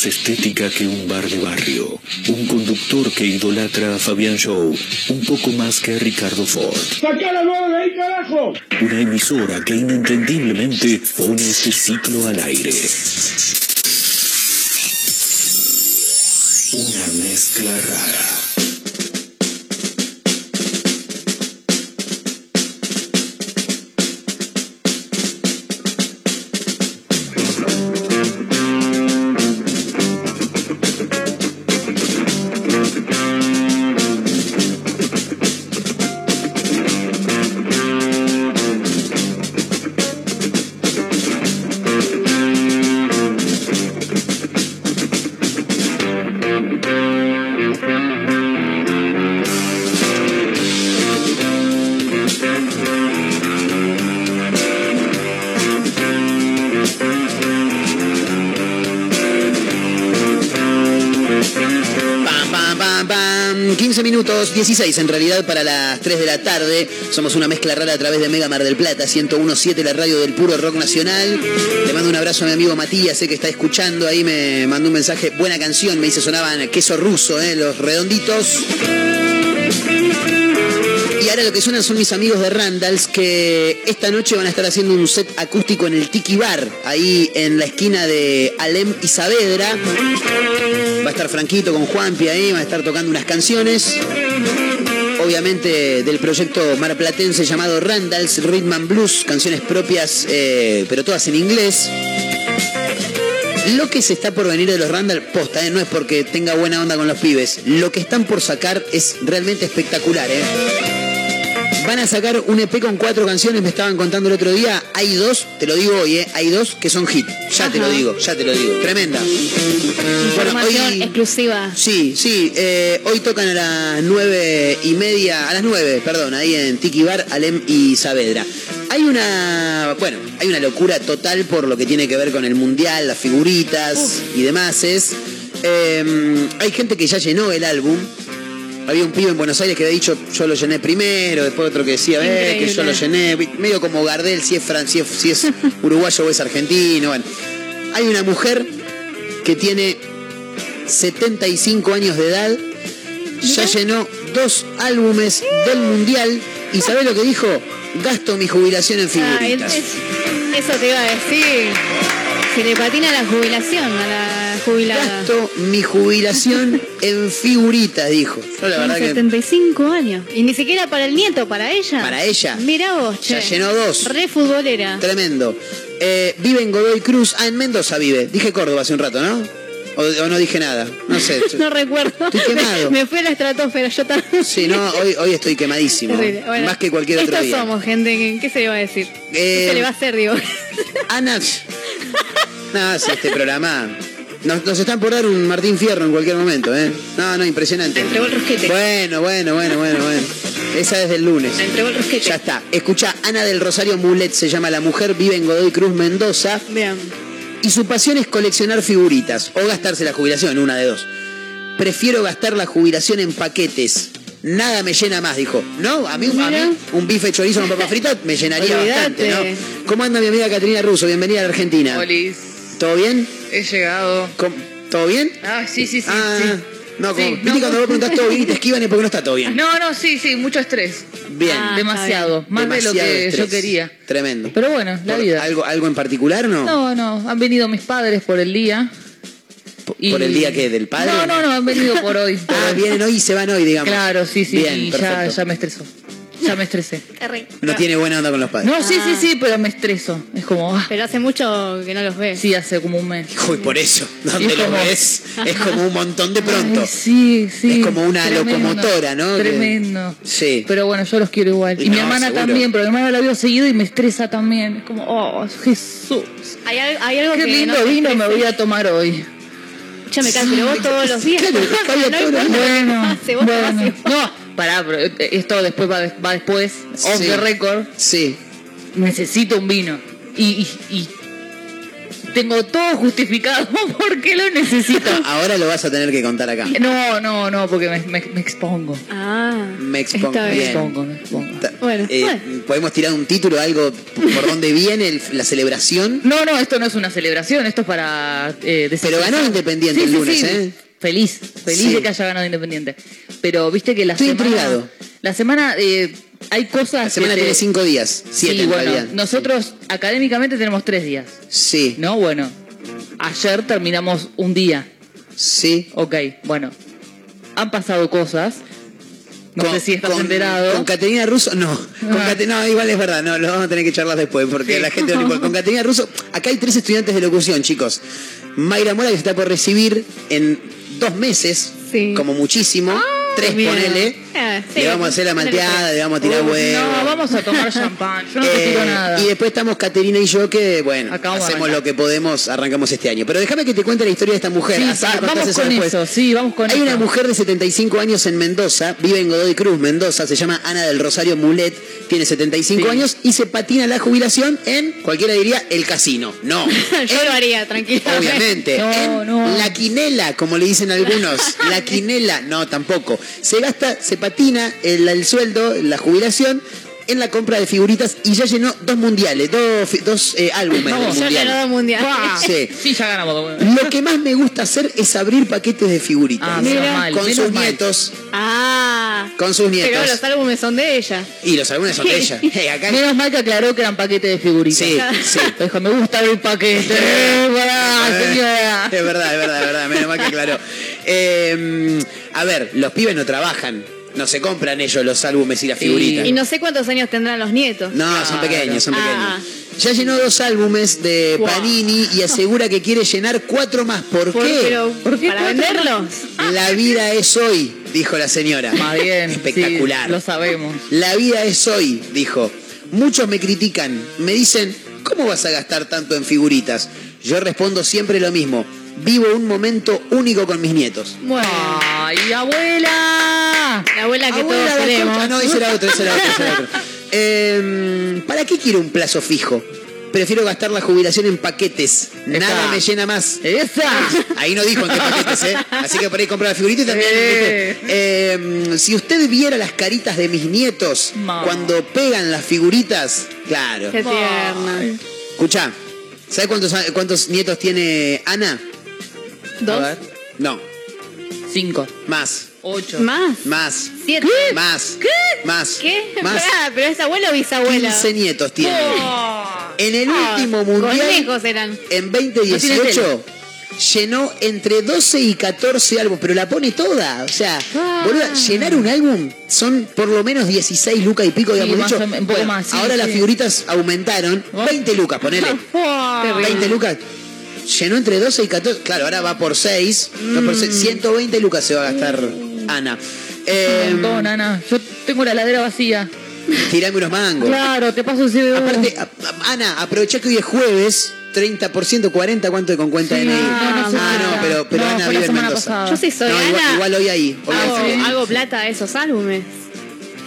estética que un bar de barrio. Un conductor que idolatra a Fabián Show un poco más que a Ricardo Ford. ¡Sacá la de ahí, carajo! Una emisora que inentendiblemente pone este ciclo al aire. Una mezcla rara. 16 en realidad para las 3 de la tarde. Somos una mezcla rara a través de Mega Mar del Plata, 1017, la radio del puro rock nacional. Le mando un abrazo a mi amigo Matías, sé que está escuchando. Ahí me mandó un mensaje, buena canción, me dice sonaban queso ruso, eh, los redonditos. Y ahora lo que suenan son mis amigos de Randalls que esta noche van a estar haciendo un set acústico en el Tiki Bar, ahí en la esquina de Alem y. Va a estar Franquito con Juanpi ahí, van a estar tocando unas canciones. Obviamente del proyecto marplatense llamado Randalls Rhythm and Blues, canciones propias, eh, pero todas en inglés. Lo que se está por venir de los Randall, posta, eh, no es porque tenga buena onda con los pibes. Lo que están por sacar es realmente espectacular, ¿eh? Van a sacar un EP con cuatro canciones, me estaban contando el otro día. Hay dos, te lo digo hoy, ¿eh? hay dos que son hit. Ya te lo digo, ya te lo digo. Tremenda. Información exclusiva. Sí, sí. eh, hoy tocan a las nueve y media, a las nueve, perdón, ahí en Tiki Bar, Alem y Saavedra. Hay una, bueno, hay una locura total por lo que tiene que ver con el mundial, las figuritas y demás. Es, eh, hay gente que ya llenó el álbum. Había un pibe en Buenos Aires que había dicho yo lo llené primero, después otro que decía eh, que yo lo llené, medio como Gardel, si es, fran- si es, si es uruguayo o es argentino. Bueno. Hay una mujer que tiene 75 años de edad, ya llenó dos álbumes del mundial y ¿sabés lo que dijo? Gasto mi jubilación en Ah, figuritas. es- eso te iba a decir. Se le patina la jubilación a la jubilada. Gasto mi jubilación en figuritas, dijo. Yo la verdad que 75 años. Y ni siquiera para el nieto, para ella. Para ella. Mirá vos, che. ya llenó dos. Re futbolera. Tremendo. Eh, vive en Godoy Cruz. Ah, en Mendoza vive. Dije Córdoba hace un rato, ¿no? O, o no dije nada. No sé. No recuerdo. Estoy quemado. Me, me fui a la estratosfera, yo también. Sí, no, hoy, hoy estoy quemadísimo. Bueno, Más que cualquier otro día. somos, gente. ¿qué- ¿Qué se le va a decir? Eh, ¿Qué se le va a hacer, digo? Ana. No, sí, este programa. Nos, nos están por dar un Martín Fierro en cualquier momento, ¿eh? No, no, impresionante. entregó el rosquete. Bueno, bueno, bueno, bueno, bueno. Esa es del lunes. Me entregó el rosquete. Ya está. Escucha, Ana del Rosario Mulet se llama la mujer, vive en Godoy Cruz, Mendoza. Vean. Y su pasión es coleccionar figuritas o gastarse la jubilación, una de dos. Prefiero gastar la jubilación en paquetes. Nada me llena más, dijo. No, a mí, a Mira. mí un bife chorizo con papa frita me llenaría bastante, ¿no? ¿Cómo anda mi amiga Caterina Russo? Bienvenida a la Argentina. Olis, ¿Todo bien? He llegado. ¿Cómo- ¿Todo bien? Ah, sí, sí, sí. Ah, sí. no, como, Sí, viste no. cuando vos preguntás todo bien y te esquivan es porque no está todo bien. No, no, sí, sí, mucho estrés. Bien. Ah, Demasiado. Más de lo que estrés. yo quería. Tremendo. Pero bueno, la vida. ¿Algo, ¿Algo en particular no? No, no, han venido mis padres por el día. Y- ¿Por el día que ¿Del padre? No, no, no, han venido por hoy. por Ah, hoy. vienen hoy y se van hoy, digamos. Claro, sí, sí, Bien, y ya me estresó. Ya me estresé. No tiene buena onda con los padres. No, sí, sí, sí, pero me estreso. Es como, ah, Pero hace mucho que no los ves. sí, hace como un mes. Uy, por eso, donde es lo como- ves es como un montón de pronto. Ay, sí, sí. Es como una Tremendo, locomotora, ¿no? Que- Tremendo. Sí. Pero bueno, yo los quiero igual. Y No, mi hermana seguro. también, pero mi hermana la veo seguido y me estresa también. Es como, oh, Jesús. Hay, al- hay algo Qué que lindo no te vino me voy a tomar hoy. Ya me canso, pero vos todos los días. Claro, no importa Bueno, pase, vos bueno. No, pará, pero esto después va, va después. Off Sí. the record. Sí. Necesito un vino. Y, y, y tengo todo justificado porque lo necesito. Ahora lo vas a tener que contar acá. No, no, no, porque me, me- me expongo. Ah, Me expongo. Me expongo, me expongo. Bueno, Eh, bueno. ¿Podemos tirar un título, algo por dónde viene el- la celebración? No, no, esto no es una celebración, esto es para... eh, Pero ganó Independiente Sí, el sí, lunes, sí. ¿eh? Feliz, feliz Sí. de que haya ganado Independiente. Pero viste que la Estoy semana... intrigado. La semana... eh, hay cosas La semana que te- tiene cinco días, siete sí, en bueno, realidad. nosotros académicamente tenemos tres días, Sí, ¿no? Bueno, ayer terminamos un día. sí. Ok, bueno. Han pasado cosas. No sé si estás enterado. Con Caterina Russo, no. Con Ah. Cate- no, igual es verdad, no, lo vamos a tener que charlar después, porque Sí. la gente con Caterina Russo, acá hay tres estudiantes de locución, chicos. Mayra Mora que se está por recibir en dos meses, como muchísimo, tres bien. ponele. Ah, sí, le vamos a hacer la malteada, tres. le vamos a tirar Uy, huevo. No, vamos a tomar champán. Yo no Eh, tiro nada. Y después estamos Caterina y yo que, bueno, Acabamos hacemos lo que podemos, arrancamos este año. Pero déjame que te cuente la historia de esta mujer. Sí, así vamos eso con después. eso, sí, vamos con Hay eso. una mujer de 75 años en Mendoza, vive en Godoy Cruz, Mendoza, se llama Ana del Rosario Mulet, tiene 75 años y se patina la jubilación en, cualquiera diría, el casino. No, Yo lo haría, tranquilo. obviamente. No, en no. La quinela, como le dicen algunos. La quinela, no, tampoco. Se gasta, se patina el, el sueldo, la jubilación. En la compra de figuritas y ya llenó dos mundiales, dos, fi- dos eh, álbumes Vamos, del Yo mundial. ganó mundial. ¡Pah! Sí. Sí, ya ganamos. Lo que más me gusta hacer es abrir paquetes de figuritas. Ah, mal, con sus mal. nietos, Ah. con sus nietos. Pero los álbumes son de ella. Y los álbumes son de ella. Hey, acá Menos mal que aclaró que eran paquetes de figuritas. Sí, sí. Dijo, me gusta el paquete. Eh. Es verdad, es verdad, es verdad. Menos mal que aclaró. Eh, a ver, los pibes no trabajan. No se compran ellos los álbumes y las figuritas. Y no sé cuántos años tendrán los nietos. No, son pequeños, son pequeños. Ah. Ya llenó dos álbumes de Wow. Panini y asegura que quiere llenar cuatro más. ¿Por, ¿Por- qué? pero, ¿Por qué ¿Para cuatro venderlos? La vida es hoy, dijo la señora. Más bien. Espectacular. sí, lo sabemos. La vida es hoy, dijo. Muchos me critican, me dicen, ¿cómo vas a gastar tanto en figuritas? Yo respondo siempre lo mismo. Vivo un momento único con mis nietos. Bueno. ¡Ay, abuela! La abuela que Abuela, todos queremos. No, ese era otro, ese era otro, ese era otro. Eh, ¿Para qué quiero un plazo fijo? Prefiero gastar la jubilación en paquetes. Nada Esa. me llena más. ¡Esa! Ahí no dijo en qué paquetes, ¿eh? Así que por ahí comprar la figurita y también. Eh. Eh, si usted viera las caritas de mis nietos cuando pegan las figuritas, claro. Qué tierna. Escucha, ¿sabes cuántos, cuántos nietos tiene Ana? ¿Dos? A ver. No, Cinco. más, Ocho. ¿Más? más, ¿Siete? más, ¿Qué? más, ¿Qué? más. Pará, ¿Pero es abuela o bisabuela? 15 nietos tiene. Oh. En el Ah, último mundial, eran. en No tiene 2018, llenó entre 12 y 14 álbumes, pero la pone toda. O sea, Ah. boluda, llenar un álbum son por lo menos 16 lucas y pico, Sí, digamos dicho. Bueno, más, sí, ahora las sí. figuritas aumentaron. 20 lucas, ponele. Terrible. 20 lucas. Llenó entre 12 y 14. Claro, ahora va por 6. No por Mm. 6, 120 lucas se va a gastar Ana. Eh, Un montón, Ana. Yo tengo la heladera vacía. tirame unos mangos. Claro, te paso el CBU. Aparte, a- a- Ana, aprovecha que hoy es jueves. 30%, 40, ¿cuánto de con cuenta Sí, DNI? no, no ah, sé no, pero, pero No, Ana vive en Mendoza. pasada. Yo sí soy No, igual, Ana. igual hoy ahí. Hoy hago, ahí. hago plata de esos álbumes.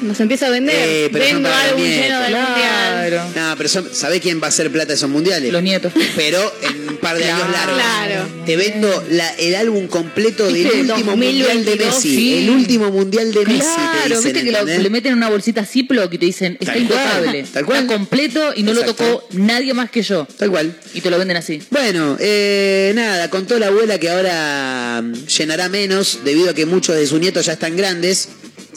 Los empiezo a vender. Eh, pero Vendo nietos. lleno del mundial. Claro. No, pero son- ¿sabe quién va a hacer plata de esos mundiales? Los nietos. Pero en un par de años largos. Claro. Te vendo la- el álbum completo del último mundial de 2022, Messi. sí. El último mundial de Messi. te Claro, dicen, viste que le meten en una bolsita Ziploc y te dicen, está Tal cual, intocable. tal cual. Está completo y no Exacto. lo tocó nadie más que yo. Tal cual. Y te lo venden así. Bueno, eh, nada, contó la abuela que ahora mm, llenará menos debido a que muchos de sus nietos ya están grandes.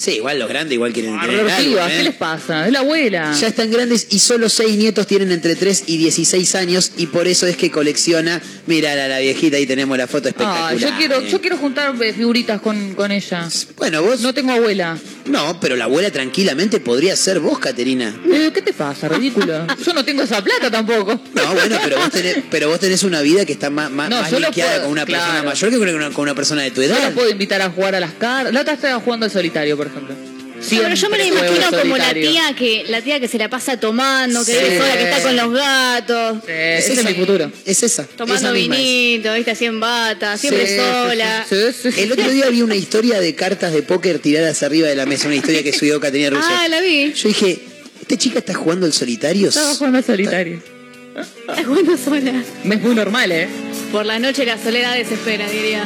Sí, igual los grandes igual quieren tener algo, Pibas, ¿eh? ¿qué les pasa? Es la abuela. Ya están grandes y solo seis nietos tienen entre 3 y 16 años y por eso es que colecciona. Mira la, la viejita, ahí tenemos la foto Ah, espectacular. yo quiero, eh. yo quiero juntar figuritas con, con ella. Bueno, vos... No tengo abuela. No, pero la abuela tranquilamente podría ser vos, Caterina. Eh, ¿Qué te pasa, ridículo? Yo no tengo esa plata tampoco. No, bueno, pero vos tenés, pero vos tenés una vida que está más, más, No, más yo linkeada puedo, con una persona mayor que con una, con una persona de tu Yo edad. la puedo invitar a jugar a las cartas. La otra estaba jugando al solitario, por ejemplo. No, pero yo me la Siempre juego imagino como la tía que la tía que se la pasa tomando, que Sí. vive sola, que está con los gatos, Sí, ese es mi futuro. Es esa. tomando esa vinito, viste así en bata, siempre Sí, sola. Sí, sí, sí. El otro día vi una historia de cartas de póker tiradas arriba de la mesa, una historia que subió Caterina Russo. Ah, la vi. Yo dije, ¿esta chica está jugando al solitario? Estaba jugando al solitario. Está jugando sola. Me es muy normal, ¿eh? Por la noche la soledad desespera, diría.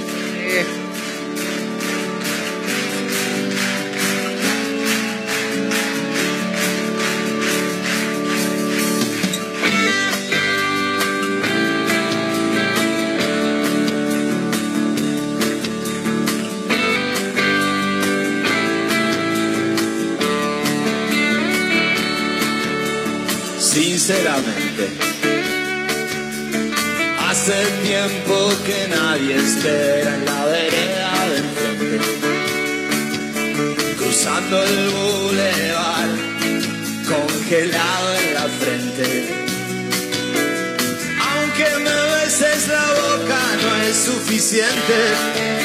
Sinceramente. Hace tiempo que nadie espera en la vereda del frente. Cruzando el bulevar, congelado en la frente. Aunque me beses la boca no es suficiente.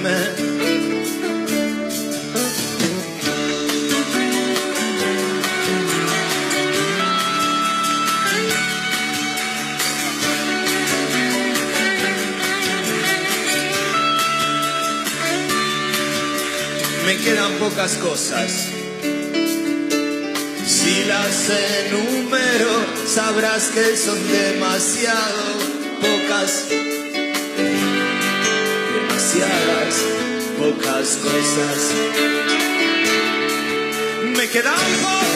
Me quedan pocas cosas. Si las enumero, sabrás que son demasiado pocas. Pocas cosas. Me quedan pocas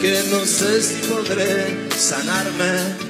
que no sé si podré sanarme.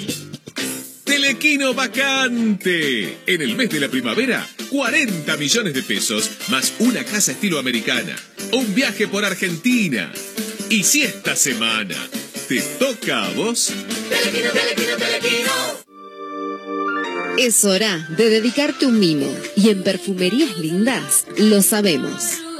Telequino vacante. En el mes de la primavera, 40 millones de pesos más una casa estilo americana. Un viaje por Argentina. Y si esta semana te toca a vos, Telequino, telequino, telequino. Es hora de dedicarte un mimo y en Perfumerías Lindas lo sabemos.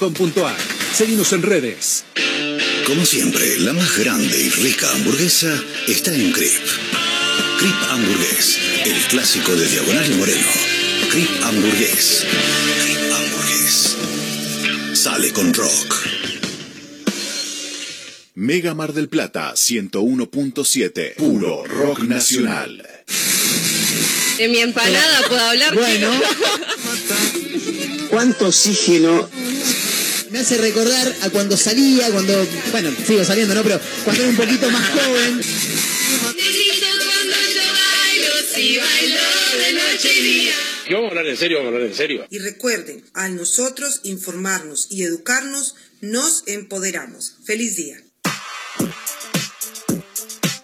Llamafiat.com.ar. Seguimos en redes. Como siempre, la más grande y rica hamburguesa está en Crip. Crip Hamburgués, el clásico de Diagonal y Moreno. Crip Hamburgués. Crip Hamburgués. Sale con rock. Mega Mar del Plata 101.7. Puro rock nacional. De mi empanada puedo hablar. Bueno. ¿Cuánto oxígeno? Me hace recordar a cuando salía, cuando, bueno, sigo saliendo, ¿no? Pero cuando era un poquito más joven. Si bailo de noche y día. Que vamos a hablar en serio, vamos a hablar en serio. Y recuerden, al nosotros informarnos y educarnos, nos empoderamos. Feliz día.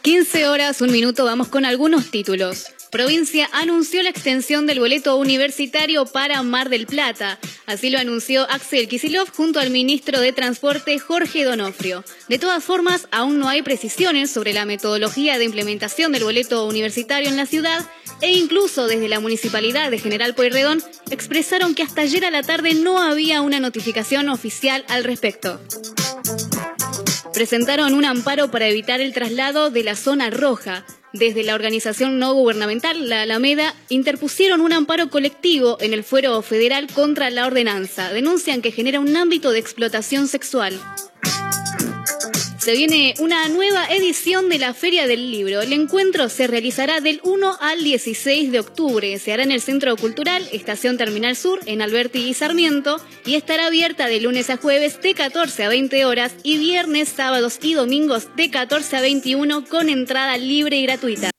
15 horas, un minuto, vamos con algunos títulos. Provincia anunció la extensión del boleto universitario para Mar del Plata. Así lo anunció Axel Kisilov junto al ministro de Transporte Jorge Donofrio. De todas formas, aún no hay precisiones sobre la metodología de implementación del boleto universitario en la ciudad e incluso desde la municipalidad de General Pueyrredón expresaron que hasta ayer a la tarde no había una notificación oficial al respecto presentaron un amparo para evitar el traslado de la zona roja. Desde la organización no gubernamental, la Alameda, interpusieron un amparo colectivo en el fuero federal contra la ordenanza. Denuncian que genera un ámbito de explotación sexual. Se viene una nueva edición de la Feria del Libro. El encuentro se realizará del 1 al 16 de octubre. Se hará en el Centro Cultural, Estación Terminal Sur, en Alberti y Sarmiento, y estará abierta de lunes a jueves de 14 a 20 horas y viernes, sábados y domingos de 14 a 21 con entrada libre y gratuita.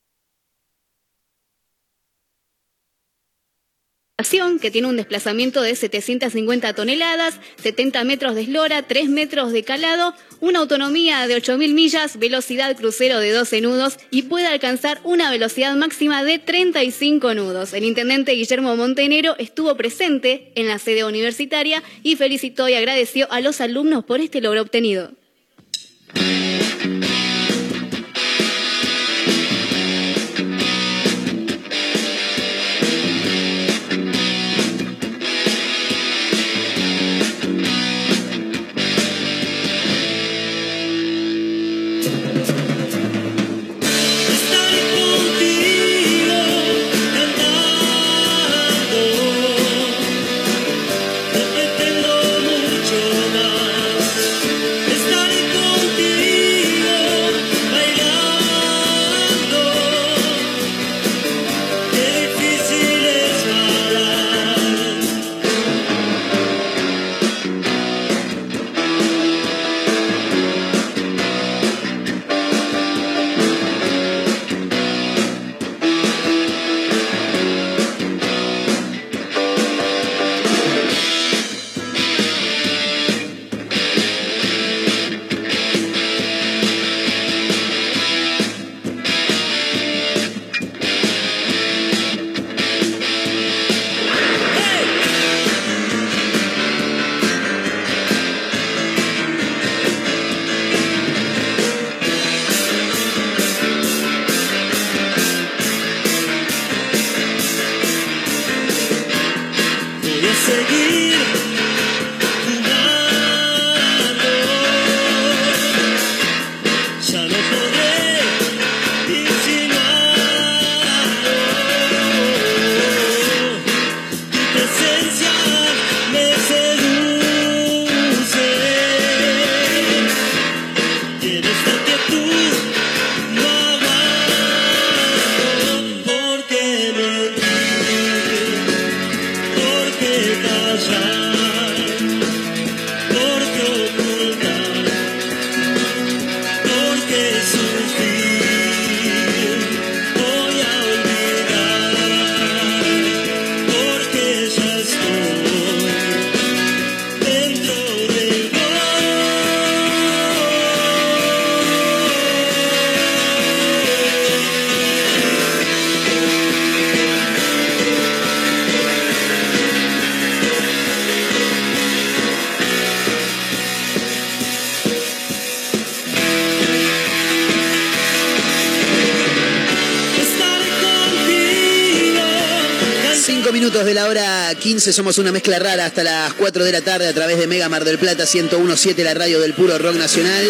Que tiene un desplazamiento de 750 toneladas, 70 metros de eslora, 3 metros de calado, una autonomía de 8.000 millas, velocidad crucero de 12 nudos y puede alcanzar una velocidad máxima de 35 nudos. El intendente Guillermo Montenero estuvo presente en la sede universitaria y felicitó y agradeció a los alumnos por este logro obtenido. seguir. 15, somos una mezcla rara hasta las 4 de la tarde a través de Mega Mar del Plata 1017, la radio del puro rock nacional.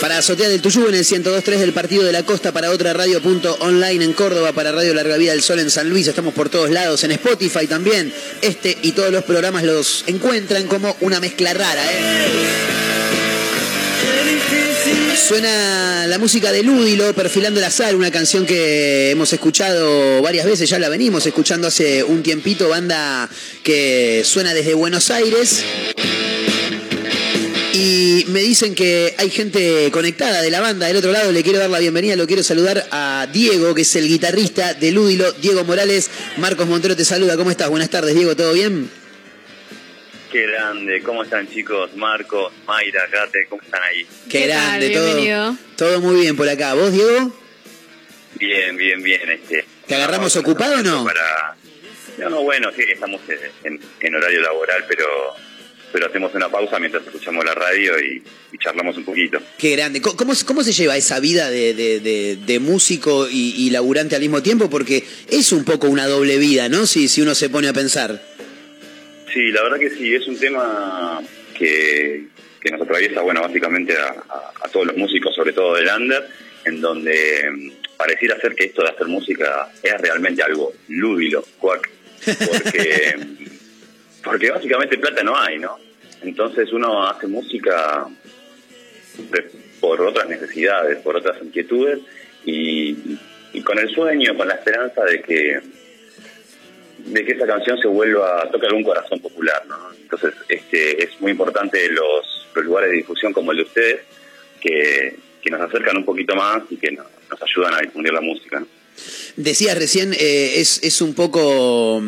Para Azotea del Tuyú en el 1023 del Partido de la Costa, para otra radio punto online en Córdoba, para Radio Larga Vida del Sol en San Luis. Estamos por todos lados, en Spotify también. Este y todos los programas los encuentran como una mezcla rara, ¿eh? Suena la música de Lúdilo, Perfilando la Sal, una canción que hemos escuchado varias veces, ya la venimos escuchando hace un tiempito, banda que suena desde Buenos Aires. Y me dicen que hay gente conectada de la banda del otro lado, le quiero dar la bienvenida, lo quiero saludar a Diego, que es el guitarrista de Lúdilo, Diego Morales. Marcos Montero te saluda, ¿cómo estás? Buenas tardes, Diego, ¿todo bien? Qué grande, ¿cómo están chicos? Marcos, Mayra, Gate, ¿cómo están ahí? Qué, grande, todo, todo muy bien por acá. ¿Vos, Diego? Bien, bien, bien. Este, ¿Te agarramos ocupado o no? para... No, no, bueno, sí, estamos en, en horario laboral, pero pero hacemos una pausa mientras escuchamos la radio y, y charlamos un poquito. Qué grande. ¿Cómo, cómo, cómo se lleva esa vida de, de, de, de músico y, y, laburante al mismo tiempo? Porque es un poco una doble vida, ¿no? Si, si uno se pone a pensar. Sí, la verdad que sí, es un tema que, que nos atraviesa, bueno, básicamente a, a, a todos los músicos, sobre todo del under, en donde mm, pareciera ser que esto de hacer música es realmente algo lúdilo, cuac, porque, porque básicamente plata no hay, ¿no? Entonces uno hace música por otras necesidades, por otras inquietudes y, y, con el sueño, con la esperanza de que de que esa canción se vuelva a tocar algún corazón popular, ¿no? Entonces, este es muy importante los, lugares de difusión como el de ustedes que, que nos acercan un poquito más y que nos, nos ayudan a difundir la música. Decías recién, eh, es, es un poco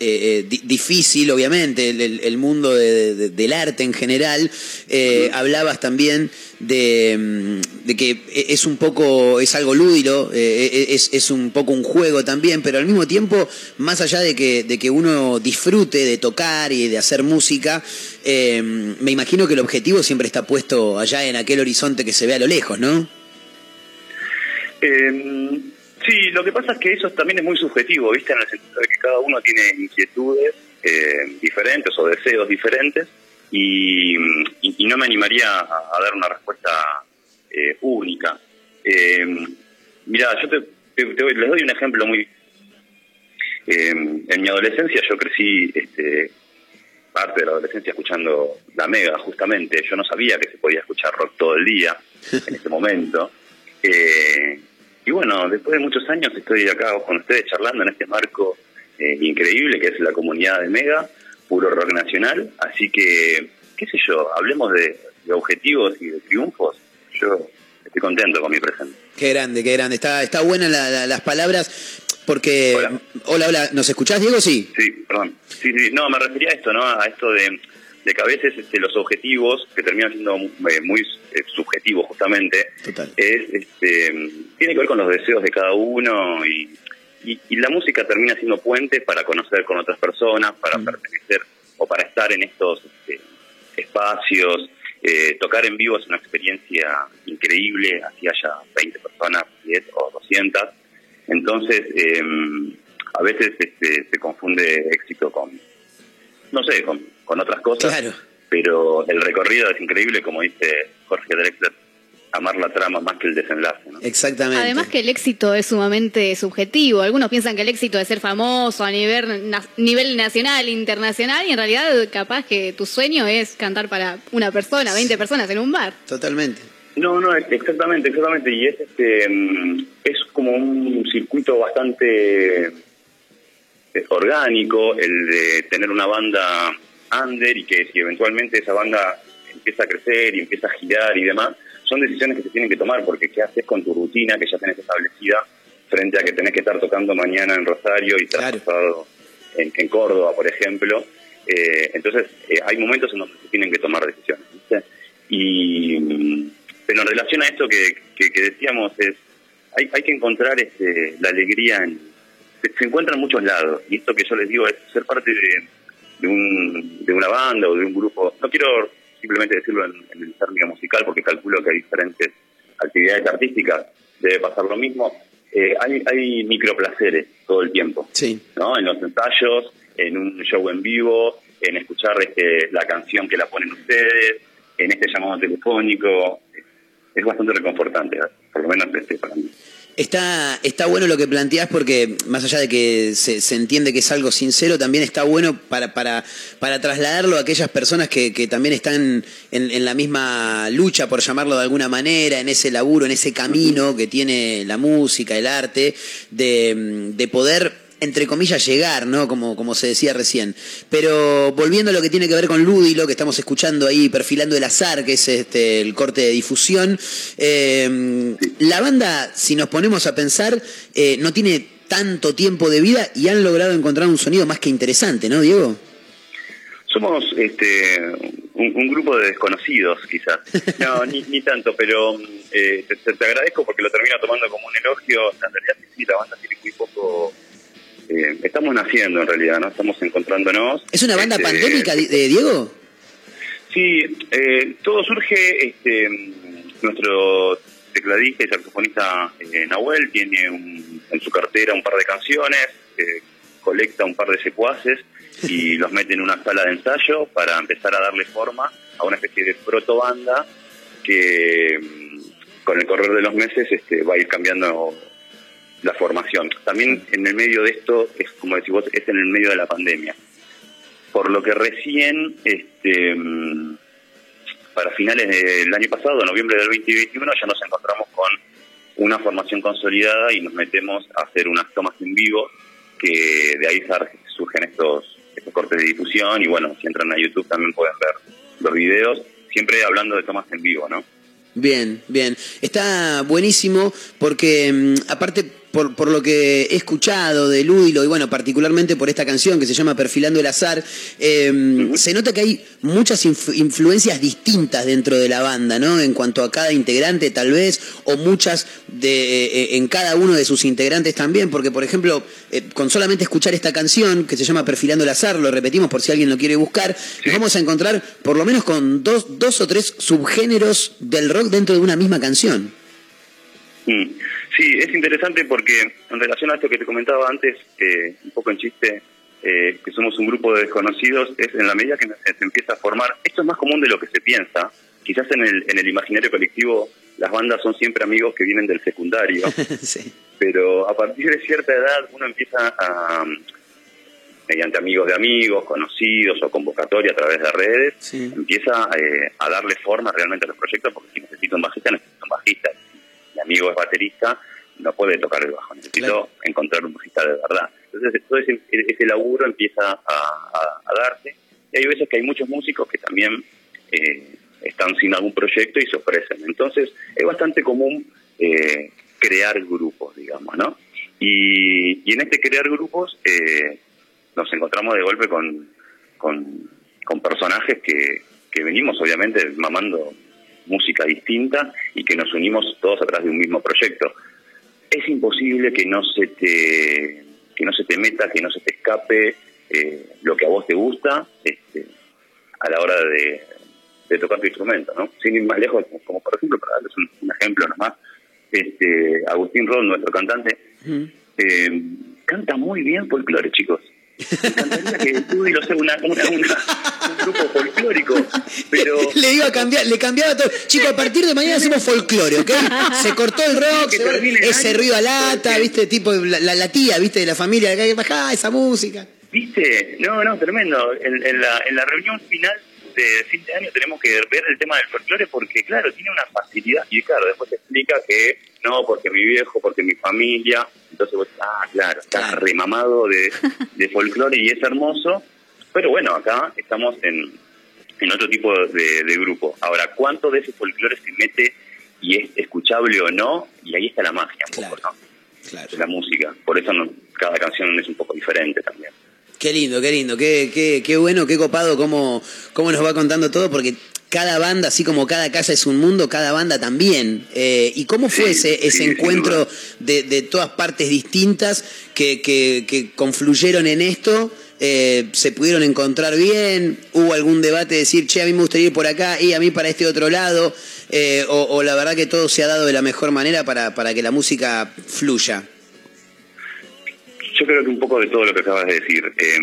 eh, di difícil, obviamente, el, el mundo de, de, del arte en general. Eh, uh -huh. Hablabas también de, de, que es un poco, es algo lúdico, es, es, un poco un juego también, pero al mismo tiempo, más allá de que, de que uno disfrute de tocar y de hacer música, me imagino que el objetivo siempre está puesto allá en aquel horizonte que se ve a lo lejos, ¿no? Sí, lo que pasa es que eso también es muy subjetivo, ¿viste? En el sentido de que cada uno tiene inquietudes eh, diferentes o deseos diferentes y, y, y, no me animaría a, a dar una respuesta eh, única. Eh, mira, yo te, te, te, les doy un ejemplo muy... Eh, en mi adolescencia yo crecí este, parte de la adolescencia escuchando la Mega, justamente. Yo no sabía que se podía escuchar rock todo el día en ese momento. Eh, y bueno, después de muchos años estoy acá con ustedes charlando en este marco eh, increíble que es la comunidad de Mega, puro rock nacional. Así que, qué sé yo, hablemos de, de objetivos y de triunfos. Yo estoy contento con mi presente. Qué grande, qué grande. Está, está buena la, la, las palabras porque... Hola. hola, hola, ¿nos escuchás, Diego? Sí. Sí, perdón. Sí, sí, no, me refería a esto, ¿no? A esto de, de que a veces este, los objetivos, que terminan siendo muy, muy eh, subjetivos justamente, Total. es este, tiene que ver con los deseos de cada uno y, y, y la música termina siendo puente para conocer con otras personas, para mm. pertenecer o para estar en estos este, espacios. Eh, tocar en vivo es una experiencia increíble, así haya 20 personas, 10 o 200. Entonces, eh, a veces este, se confunde éxito con, no sé, con, con otras cosas. Claro. Pero el recorrido es increíble, como dice Jorge Drexler, amar la trama más que el desenlace. ¿no? Exactamente. Además que el éxito es sumamente subjetivo. Algunos piensan que el éxito es ser famoso a nivel, na nivel nacional, internacional, y en realidad capaz que tu sueño es cantar para una persona, 20 personas en un bar. Totalmente. No, no, exactamente, exactamente. Y es este es como un circuito bastante eh, orgánico el de tener una banda under y que si eventualmente esa banda empieza a crecer y empieza a girar y demás, son decisiones que se tienen que tomar porque qué haces con tu rutina que ya tenés establecida frente a que tenés que estar tocando mañana en Rosario y estar claro. en, en, Córdoba, por ejemplo. Eh, entonces, eh, hay momentos en donde se tienen que tomar decisiones. Y, pero en relación a esto que, que, que decíamos, es hay, hay que encontrar este, la alegría en... Se, se, encuentra en muchos lados. Y esto que yo les digo es ser parte de, de, un, de una banda o de un grupo. No quiero simplemente decirlo en, en el término musical porque calculo que hay diferentes actividades artísticas debe pasar lo mismo. eh, hay, hay microplaceres todo el tiempo. Sí. ¿no? En los ensayos, en un show en vivo, en escuchar este, la canción que la ponen ustedes, en este llamado telefónico. Es bastante reconfortante, por lo menos este, para mí. Está, está bueno lo que planteás porque más allá de que se, se entiende que es algo sincero, también está bueno para, para, para trasladarlo a aquellas personas que, que también están en, en la misma lucha, por llamarlo de alguna manera, en ese laburo, en ese camino que tiene la música, el arte, de, de poder entre comillas, llegar, ¿no? Como, como se decía recién. Pero volviendo a lo que tiene que ver con Ludilo, que estamos escuchando ahí, perfilando el azar, que es este, el corte de difusión, eh, la banda, si nos ponemos a pensar, eh, no tiene tanto tiempo de vida y han logrado encontrar un sonido más que interesante, ¿no, Diego? Somos este, un, un grupo de desconocidos, quizás. No, ni, ni tanto, pero eh, te, te- te agradezco porque lo termino tomando como un elogio. En realidad, sí, la banda tiene muy poco. Eh, estamos naciendo, en realidad, ¿no? Estamos encontrándonos. ¿Es una banda Este, pandémica, eh, Diego? Sí, eh, todo surge, este, nuestro tecladista y saxofonista eh, Nahuel tiene un- en su cartera un par de canciones, eh, colecta un par de secuaces y los mete en una sala de ensayo para empezar a darle forma a una especie de protobanda que mm, con el correr de los meses este, va a ir cambiando la formación. También en el medio de esto, es como decís vos, es en el medio de la pandemia por lo que recién, este, mm, para finales del año pasado, noviembre del 2021, ya nos encontramos con una formación consolidada y nos metemos a hacer unas tomas en vivo, que de ahí surgen estos, estos cortes de difusión y bueno, si entran a YouTube también pueden ver los videos, siempre hablando de tomas en vivo, ¿no? Bien, bien. Está buenísimo porque mm, aparte por, por lo que he escuchado de Ludilo y bueno, particularmente por esta canción que se llama Perfilando el Azar, eh, se nota que hay muchas inf- influencias distintas dentro de la banda, ¿no? En cuanto a cada integrante tal vez, o muchas de, eh, en cada uno de sus integrantes también, porque por ejemplo, eh, con solamente escuchar esta canción que se llama Perfilando el Azar, lo repetimos por si alguien lo quiere buscar, nos vamos a encontrar por lo menos con dos, dos o tres subgéneros del rock dentro de una misma canción. Mm. Sí, es interesante porque en relación a esto que te comentaba antes, eh, un poco en chiste, eh, que somos un grupo de desconocidos, es en la medida que se, empieza a formar, esto es más común de lo que se piensa, quizás en el, en el imaginario colectivo las bandas son siempre amigos que vienen del secundario, pero a partir de cierta edad uno empieza a, mediante amigos de amigos, conocidos o convocatoria a través de redes, empieza eh, a darle forma realmente a los proyectos, porque si necesito un bajista, necesito un bajista. Si mi amigo es baterista, no puede tocar el bajo, necesito encontrar un bajista de verdad. Entonces todo ese, ese laburo empieza a, a- a darse. Y hay veces que hay muchos músicos que también eh, están sin algún proyecto y se ofrecen. Entonces es bastante común eh, crear grupos, digamos, ¿no? Y, y en este crear grupos eh, nos encontramos de golpe con, con, con personajes que, que venimos obviamente mamando música distinta y que nos unimos todos atrás de un mismo proyecto. Es imposible que no se te que no se te meta, que no se te escape eh, lo que a vos te gusta este, a la hora de, de tocar tu instrumento, ¿no? Sin ir más lejos, como, como por ejemplo, para darles un, un ejemplo nomás, este, Agustín Ron, nuestro cantante, eh, canta muy bien folclore, chicos. Que tú y lo sea una, una, una- un grupo folclórico, pero Le iba a cambiar, le cambiaba todo. Chicos, a partir de mañana hacemos folclore, ¿ok? Se cortó el rock, se ese ruido a lata, ¿viste? Tipo la, la- la tía, ¿viste? De la familia, que bajá esa música. ¿Viste? No, no, tremendo. En, en la, en la reunión final de fin de año tenemos que ver el tema del folclore porque, claro, tiene una facilidad. Y claro, después te explica que no, porque mi viejo, porque mi familia. Entonces vos, ah, claro, está remamado de, de folclore y es hermoso. Pero bueno, acá estamos en, en otro tipo de, de grupo. Ahora, ¿cuánto de ese folclore se mete y es escuchable o no? Y ahí está la magia, un poco, ¿no? De la música. Por eso no- cada canción es un poco diferente también. Qué lindo, qué lindo, qué, qué, qué bueno, qué copado cómo, cómo nos va contando todo, porque cada banda, así como cada casa es un mundo, cada banda también. Eh, ¿Y cómo fue ese, ese encuentro de, de todas partes distintas que, que, que confluyeron en esto eh, se pudieron encontrar bien, hubo algún debate de decir, che, a mí me gustaría ir por acá y a mí para este otro lado, eh, o, o la verdad que todo se ha dado de la mejor manera para, para que la música fluya. Yo creo que un poco de todo lo que acabas de decir. Eh,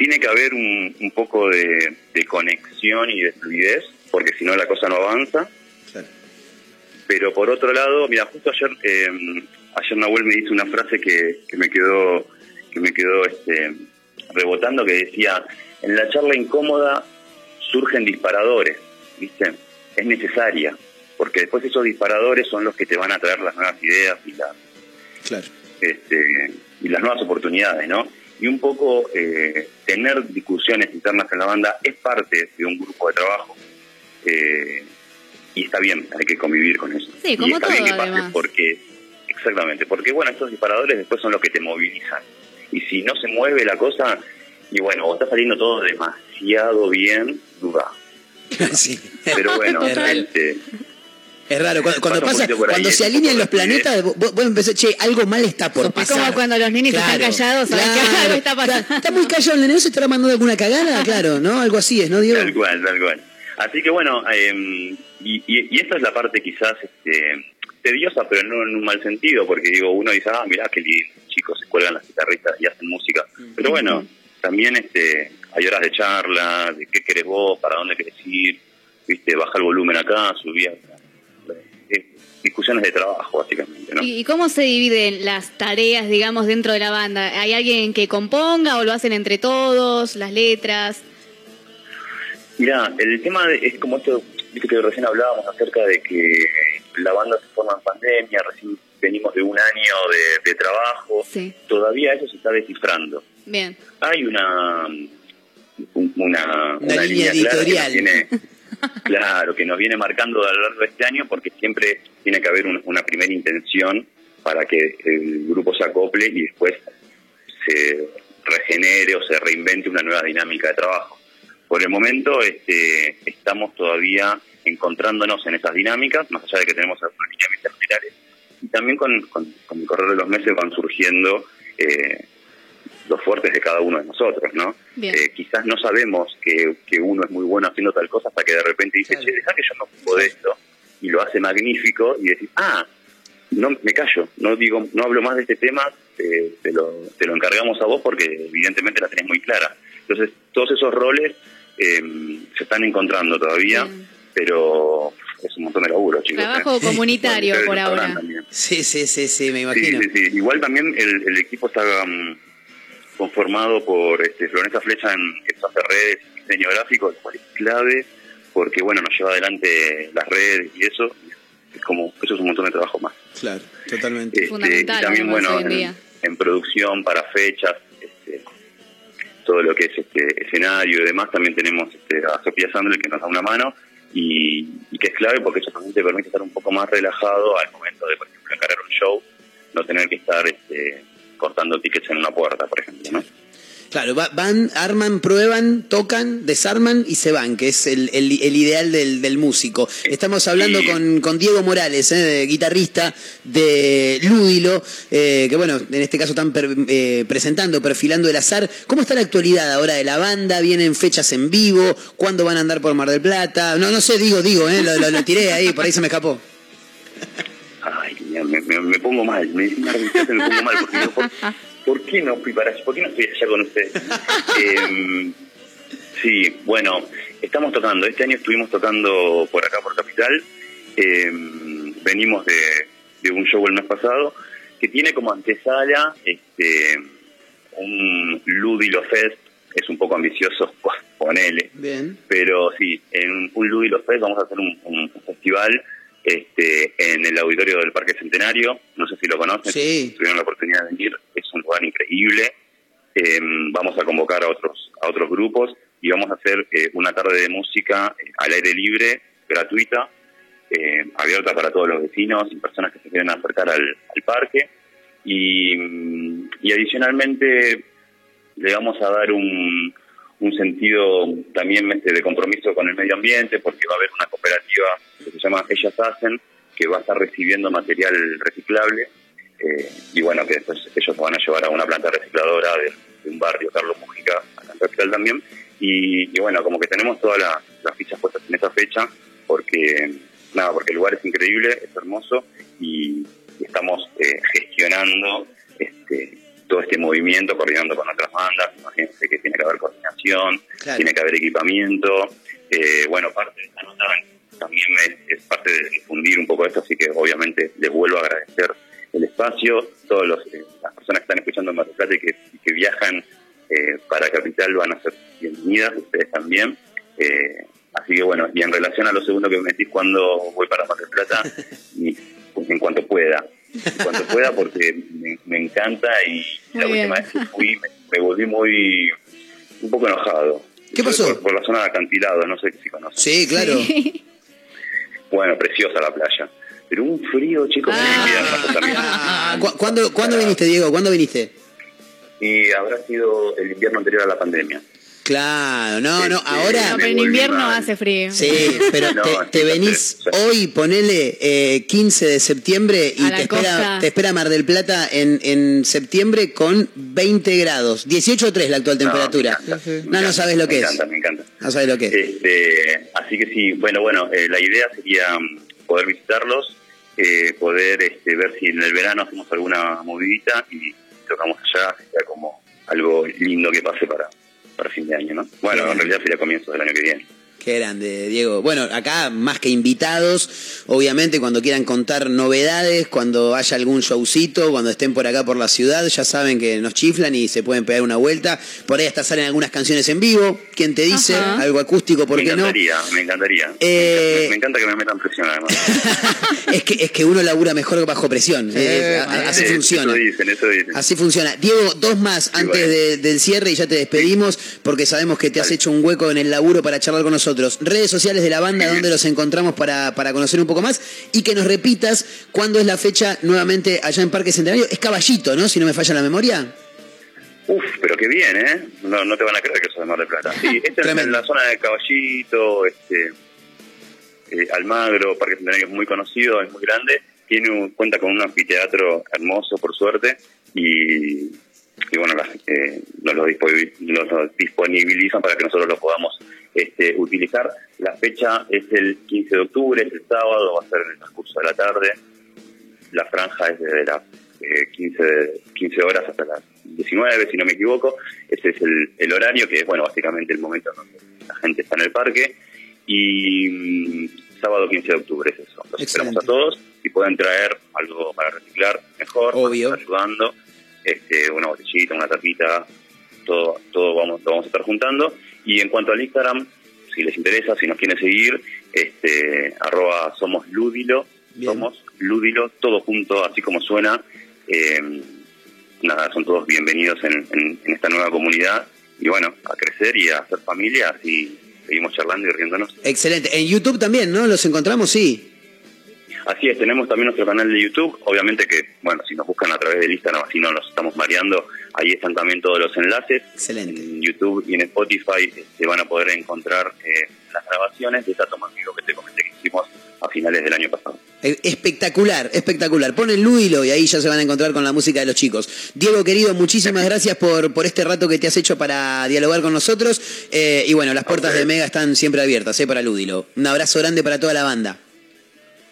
tiene que haber un, un poco de, de conexión y de fluidez, porque si no la cosa no avanza. Pero por otro lado, mira, justo ayer eh, ayer Nahuel me dice una frase que, que me quedó que me quedó este, rebotando que decía en la charla incómoda surgen disparadores, ¿viste? Es necesaria, porque después esos disparadores son los que te van a traer las nuevas ideas y las Claro. este, y las nuevas oportunidades, ¿no? Y un poco eh, tener discusiones internas en la banda es parte de un grupo de trabajo eh, y está bien, hay que convivir con eso. Sí, y como está bien que pase además. porque, exactamente, porque bueno, estos disparadores después son los que te movilizan. Y si no se mueve la cosa, y bueno, o está saliendo todo demasiado bien, duda. Sí. Pero bueno, Total. este, Es raro, cuando, cuando Pasa ahí, es se un alinean los planetas, vos, vos empezás, che, algo mal está por Es pasar. como cuando los están Claro, callados, ¿sabes claro, que algo está pasando? claro. Está muy callado el nene, ¿no se estará mandando alguna cagada? Claro, ¿no? Algo así es, ¿no, Diego? Tal cual, tal cual. Así que bueno, eh, y, y, y esta es la parte quizás este, tediosa, pero no en un mal sentido, porque digo, uno dice, ah, mirá qué lindo, chicos, se cuelgan las guitarristas y hacen música. Pero bueno, también este, hay horas de charla, de qué querés vos, para dónde querés ir, viste, baja el volumen acá, subí acá. Discusiones de trabajo, básicamente, ¿no? ¿Y y cómo se dividen las tareas, digamos, dentro de la banda? ¿Hay alguien que componga o lo hacen entre todos, las letras? Mira, el tema de- es como esto, viste que recién hablábamos acerca de que la banda se forma en pandemia, recién venimos de un año de, de trabajo, Sí. todavía eso se está descifrando. Bien. Hay una un- una, Una línea clara que editorial. viene- claro, que nos viene marcando a lo largo de este año porque siempre tiene que haber un- una primera intención para que el grupo se acople y después se regenere o se reinvente una nueva dinámica de trabajo. Por el momento este, estamos todavía encontrándonos en esas dinámicas, más allá de que tenemos algunos lineamientos generales, y también con, con, con el correr de los meses van surgiendo eh, los fuertes de cada uno de nosotros, ¿no? Eh, quizás no sabemos que, que uno es muy bueno haciendo tal cosa hasta que de repente dice, che, deja que yo me ocupo de esto, y lo hace magnífico, y decís, ah, no me callo, no digo, no hablo más de este tema, te, te lo, te lo encargamos a vos porque evidentemente la tenés muy clara. Entonces, todos esos roles eh, se están encontrando todavía, pero es un montón de laburo, chicos. Trabajo ¿eh? comunicitario Bueno, por ahora. también. Sí, sí, sí, sí, me imagino. sí, sí. Igual también el, el equipo está mm, conformado por este, Florencia Flecha en que hace redes y diseño gráfico, lo cual es clave porque bueno nos lleva adelante las redes y eso es como eso es un montón de trabajo más. Claro, totalmente. Este, Fundamental, y también bueno en producción para fechas, este, todo lo que es este escenario y demás también tenemos este, a Sofía Sandler que nos da una mano y, y que es clave porque eso también te permite estar un poco más relajado al momento de por ejemplo encarar un show, no tener que estar este, cortando tickets en una puerta, por ejemplo, ¿no? Claro, va- van, arman, prueban, tocan, desarman y se van, que es el, el- el ideal del, del músico. Estamos hablando con, con Diego Morales, eh, guitarrista de Lúdilo, eh, que bueno, en este caso están per- eh, presentando, perfilando el azar. ¿Cómo está la actualidad ahora de la banda? ¿Vienen fechas en vivo? ¿Cuándo van a andar por Mar del Plata? No, no sé, digo, digo, eh, lo, lo- lo tiré ahí, por ahí se me escapó. Me, me- me pongo mal, me dicen me pongo mal porque digo, ¿por, por qué no fui para allá? ¿Por qué no estoy allá con ustedes? Em, sí, bueno, estamos tocando, este año estuvimos tocando por acá, por Capital, Em, venimos de, de un show el mes pasado que tiene como antesala este, un Ludilo Fest, es un poco ambicioso, ponele, Bien. pero sí, en un Ludilo Fest vamos a hacer un- un festival este, en el auditorio del Parque Centenario. No sé si lo conocen, Sí. si tuvieron la oportunidad de venir. Es un lugar increíble. Eh, vamos a convocar a otros a otros grupos y vamos a hacer eh, una tarde de música eh, al aire libre, gratuita, eh, abierta para todos los vecinos y personas que se quieren acercar al, al parque. Y, mm, y adicionalmente le vamos a dar un, un sentido también este, de compromiso con el medio ambiente, porque va a haber una cooperativa que se llama Ellas Hacen, que va a estar recibiendo material reciclable, eh, y bueno, que después ellos lo van a llevar a una planta recicladora de un barrio, Carlos Mujica, acá en Capital también. Y, y bueno, como que tenemos todas la- las fichas puestas en esa fecha, porque nada, porque el lugar es increíble, es hermoso y, y estamos eh, gestionando este, todo este movimiento, coordinando con otras bandas, imagínense que tiene que haber coordinación, Claro. tiene que haber equipamiento, eh, bueno, parte de esta nota también es, es parte de difundir un poco esto, así que obviamente les vuelvo a agradecer el espacio, todas las personas que están escuchando en Mar del Plata y que, y que viajan eh, para Capital van a ser bienvenidas, ustedes también. Eh, así que bueno, y en relación a lo segundo que me decís cuando voy para Mar del Plata, ni- en cuanto pueda, en cuanto pueda porque me, me encanta y la bien. última vez que fui me, me volví muy, un poco enojado. ¿Qué pasó? Por, por la zona de acantilado, no sé si conocen. Sí, claro. Bueno, preciosa la playa. Pero un frío, chicos, en invierno también. ¿Cu- ¿Cuándo, ¿Cuándo viniste, Diego? ¿Cuándo viniste? Y habrá sido el invierno anterior a la pandemia. Claro, no, no, ahora... No, pero en invierno hace frío. Sí, pero No, te, venís hoy, ponele eh, 15 de septiembre y A la te espera, costa. te espera Mar del Plata en, en septiembre con 20 grados. 18.3 la actual temperatura. No, no, sabes lo que me es. encanta, me encanta. No sabes lo que es. Este, así que sí, bueno, bueno, eh, la idea sería mm, poder visitarlos, eh, poder este, ver si en el verano hacemos alguna movidita y tocamos allá, sería como algo lindo que pase para, para fin de año, ¿no? Bueno, en realidad sería comienzo del año que viene. Qué grande, Diego. Bueno, acá más que invitados, obviamente cuando quieran contar novedades, cuando haya algún showcito, cuando estén por acá por la ciudad, ya saben que nos chiflan y se pueden pegar una vuelta. Por ahí hasta salen algunas canciones en vivo. ¿Quién te dice? Ajá. Algo acústico, ¿por me qué no? encantaría, me encantaría. Eh, Me, me encanta que me metan presión además. Es que, es que uno labura mejor bajo presión. Eh, así Sí, funciona. Eso dicen, eso dicen. Así funciona. Diego, dos más antes de- del cierre y ya te despedimos porque sabemos que te has hecho un hueco en el laburo para charlar con nosotros. Redes sociales de la banda donde los encontramos para, para conocer un poco más y que nos repitas cuándo es la fecha nuevamente allá en Parque Centenario. Es Caballito, ¿no? Si no me falla la memoria. Uf, pero qué bien, ¿eh? No, no te van a creer que soy de Mar del Plata. Sí, esta es en la zona de Caballito, este, eh, Almagro, Parque Centenario es muy conocido, es muy grande, tiene un- cuenta con un anfiteatro hermoso, por suerte, y, y bueno, las, eh, nos lo disponibilizan para que nosotros lo podamos este, utilizar. La fecha es el 15 de octubre, es el sábado, va a ser en el transcurso de la tarde. La franja es desde las eh, 15, de- 15 horas hasta las 19, si no me equivoco. Ese es el, el horario, que es, bueno, básicamente el momento en donde la gente está en el parque. Y mm, sábado 15 de octubre es eso. Los esperamos a todos. Si pueden traer algo para reciclar, mejor. Obvio. ayudando. Este, una botellita, una tapita, todo, todo vamos, lo vamos a estar juntando. Y en cuanto al Instagram, si les interesa, si nos quieren seguir, este, arroba somos Ludilo, somos Ludilo, todo junto, así como suena. Eh, nada, son todos bienvenidos en, en- en esta nueva comunidad. Y bueno, a crecer y a hacer familia, así seguimos charlando y riéndonos. Excelente. En YouTube también, ¿no? Los encontramos, sí. Así es, tenemos también nuestro canal de YouTube. Obviamente que, bueno, si nos buscan a través del Instagram, así no nos estamos mareando, ahí están también todos los enlaces. Excelente. En YouTube y en Spotify se van a poder encontrar eh, las grabaciones de esa toma en vivo que te comenté que hicimos a finales del año pasado. Eh, Espectacular, espectacular. Ponen Ludilo y ahí ya se van a encontrar con la música de los chicos. Diego, querido, muchísimas gracias por, por este rato que te has hecho para dialogar con nosotros. Eh, y bueno, las puertas de Mega están siempre abiertas eh, para Ludilo. Un abrazo grande para toda la banda.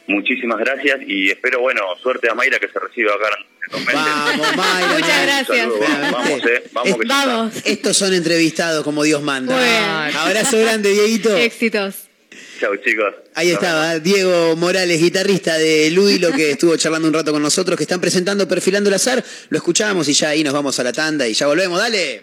Muchísimas gracias y espero, bueno, suerte a Mayra que se reciba acá. Vamos, Mayra. Muchas gracias. Vamos, vamos, eh, vamos que. Vamos. Estos son entrevistados como Dios manda. Bueno. Abrazo grande, Dieguito. Éxitos. Chau, chicos. Ahí estaba Diego Morales, guitarrista de Ludilo, que estuvo charlando un rato con nosotros, que están presentando Perfilando el Azar. Lo escuchamos y ya ahí nos vamos a la tanda y ya volvemos. Dale.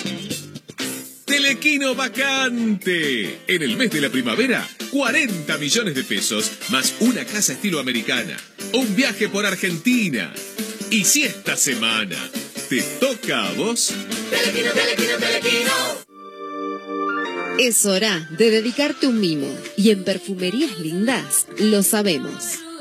Telequino vacante. En el mes de la primavera, 40 millones de pesos más una casa estilo americana. Un viaje por Argentina. Y si esta semana te toca a vos, Telequino, telequino, telequino. Es hora de dedicarte un mimo. Y en Perfumerías Lindas lo sabemos.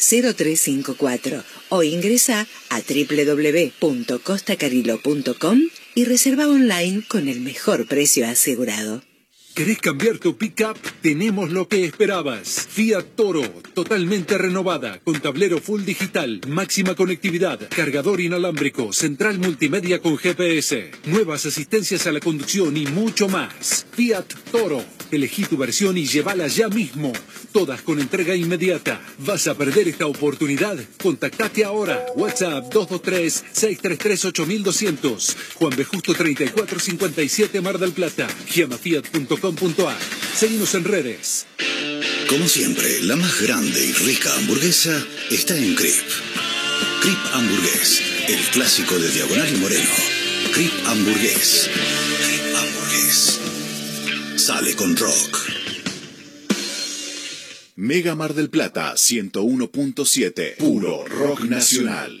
0354 o ingresa a www.costacariló.com y y reserva online con el mejor precio asegurado. ¿Querés cambiar tu pickup? Tenemos lo que esperabas. Fiat Toro, totalmente renovada, con tablero full digital, máxima conectividad, cargador inalámbrico, central multimedia con GPS, nuevas asistencias a la conducción y mucho más. Fiat Toro. Elegí tu versión y llévala ya mismo. Todas con entrega inmediata. ¿Vas a perder esta oportunidad? Contactate ahora. WhatsApp 223-633-8200. Juan B. Justo 3457 Mar del Plata. Llamafiat.com.ar. Seguimos en redes. Como siempre, la más grande y rica hamburguesa está en Crip. Crip Hamburgués, el clásico de Diagonal y Moreno. Crip Hamburgués. Crip Hamburgués. Sale con rock. Mega Mar del Plata 101.7. Puro rock nacional.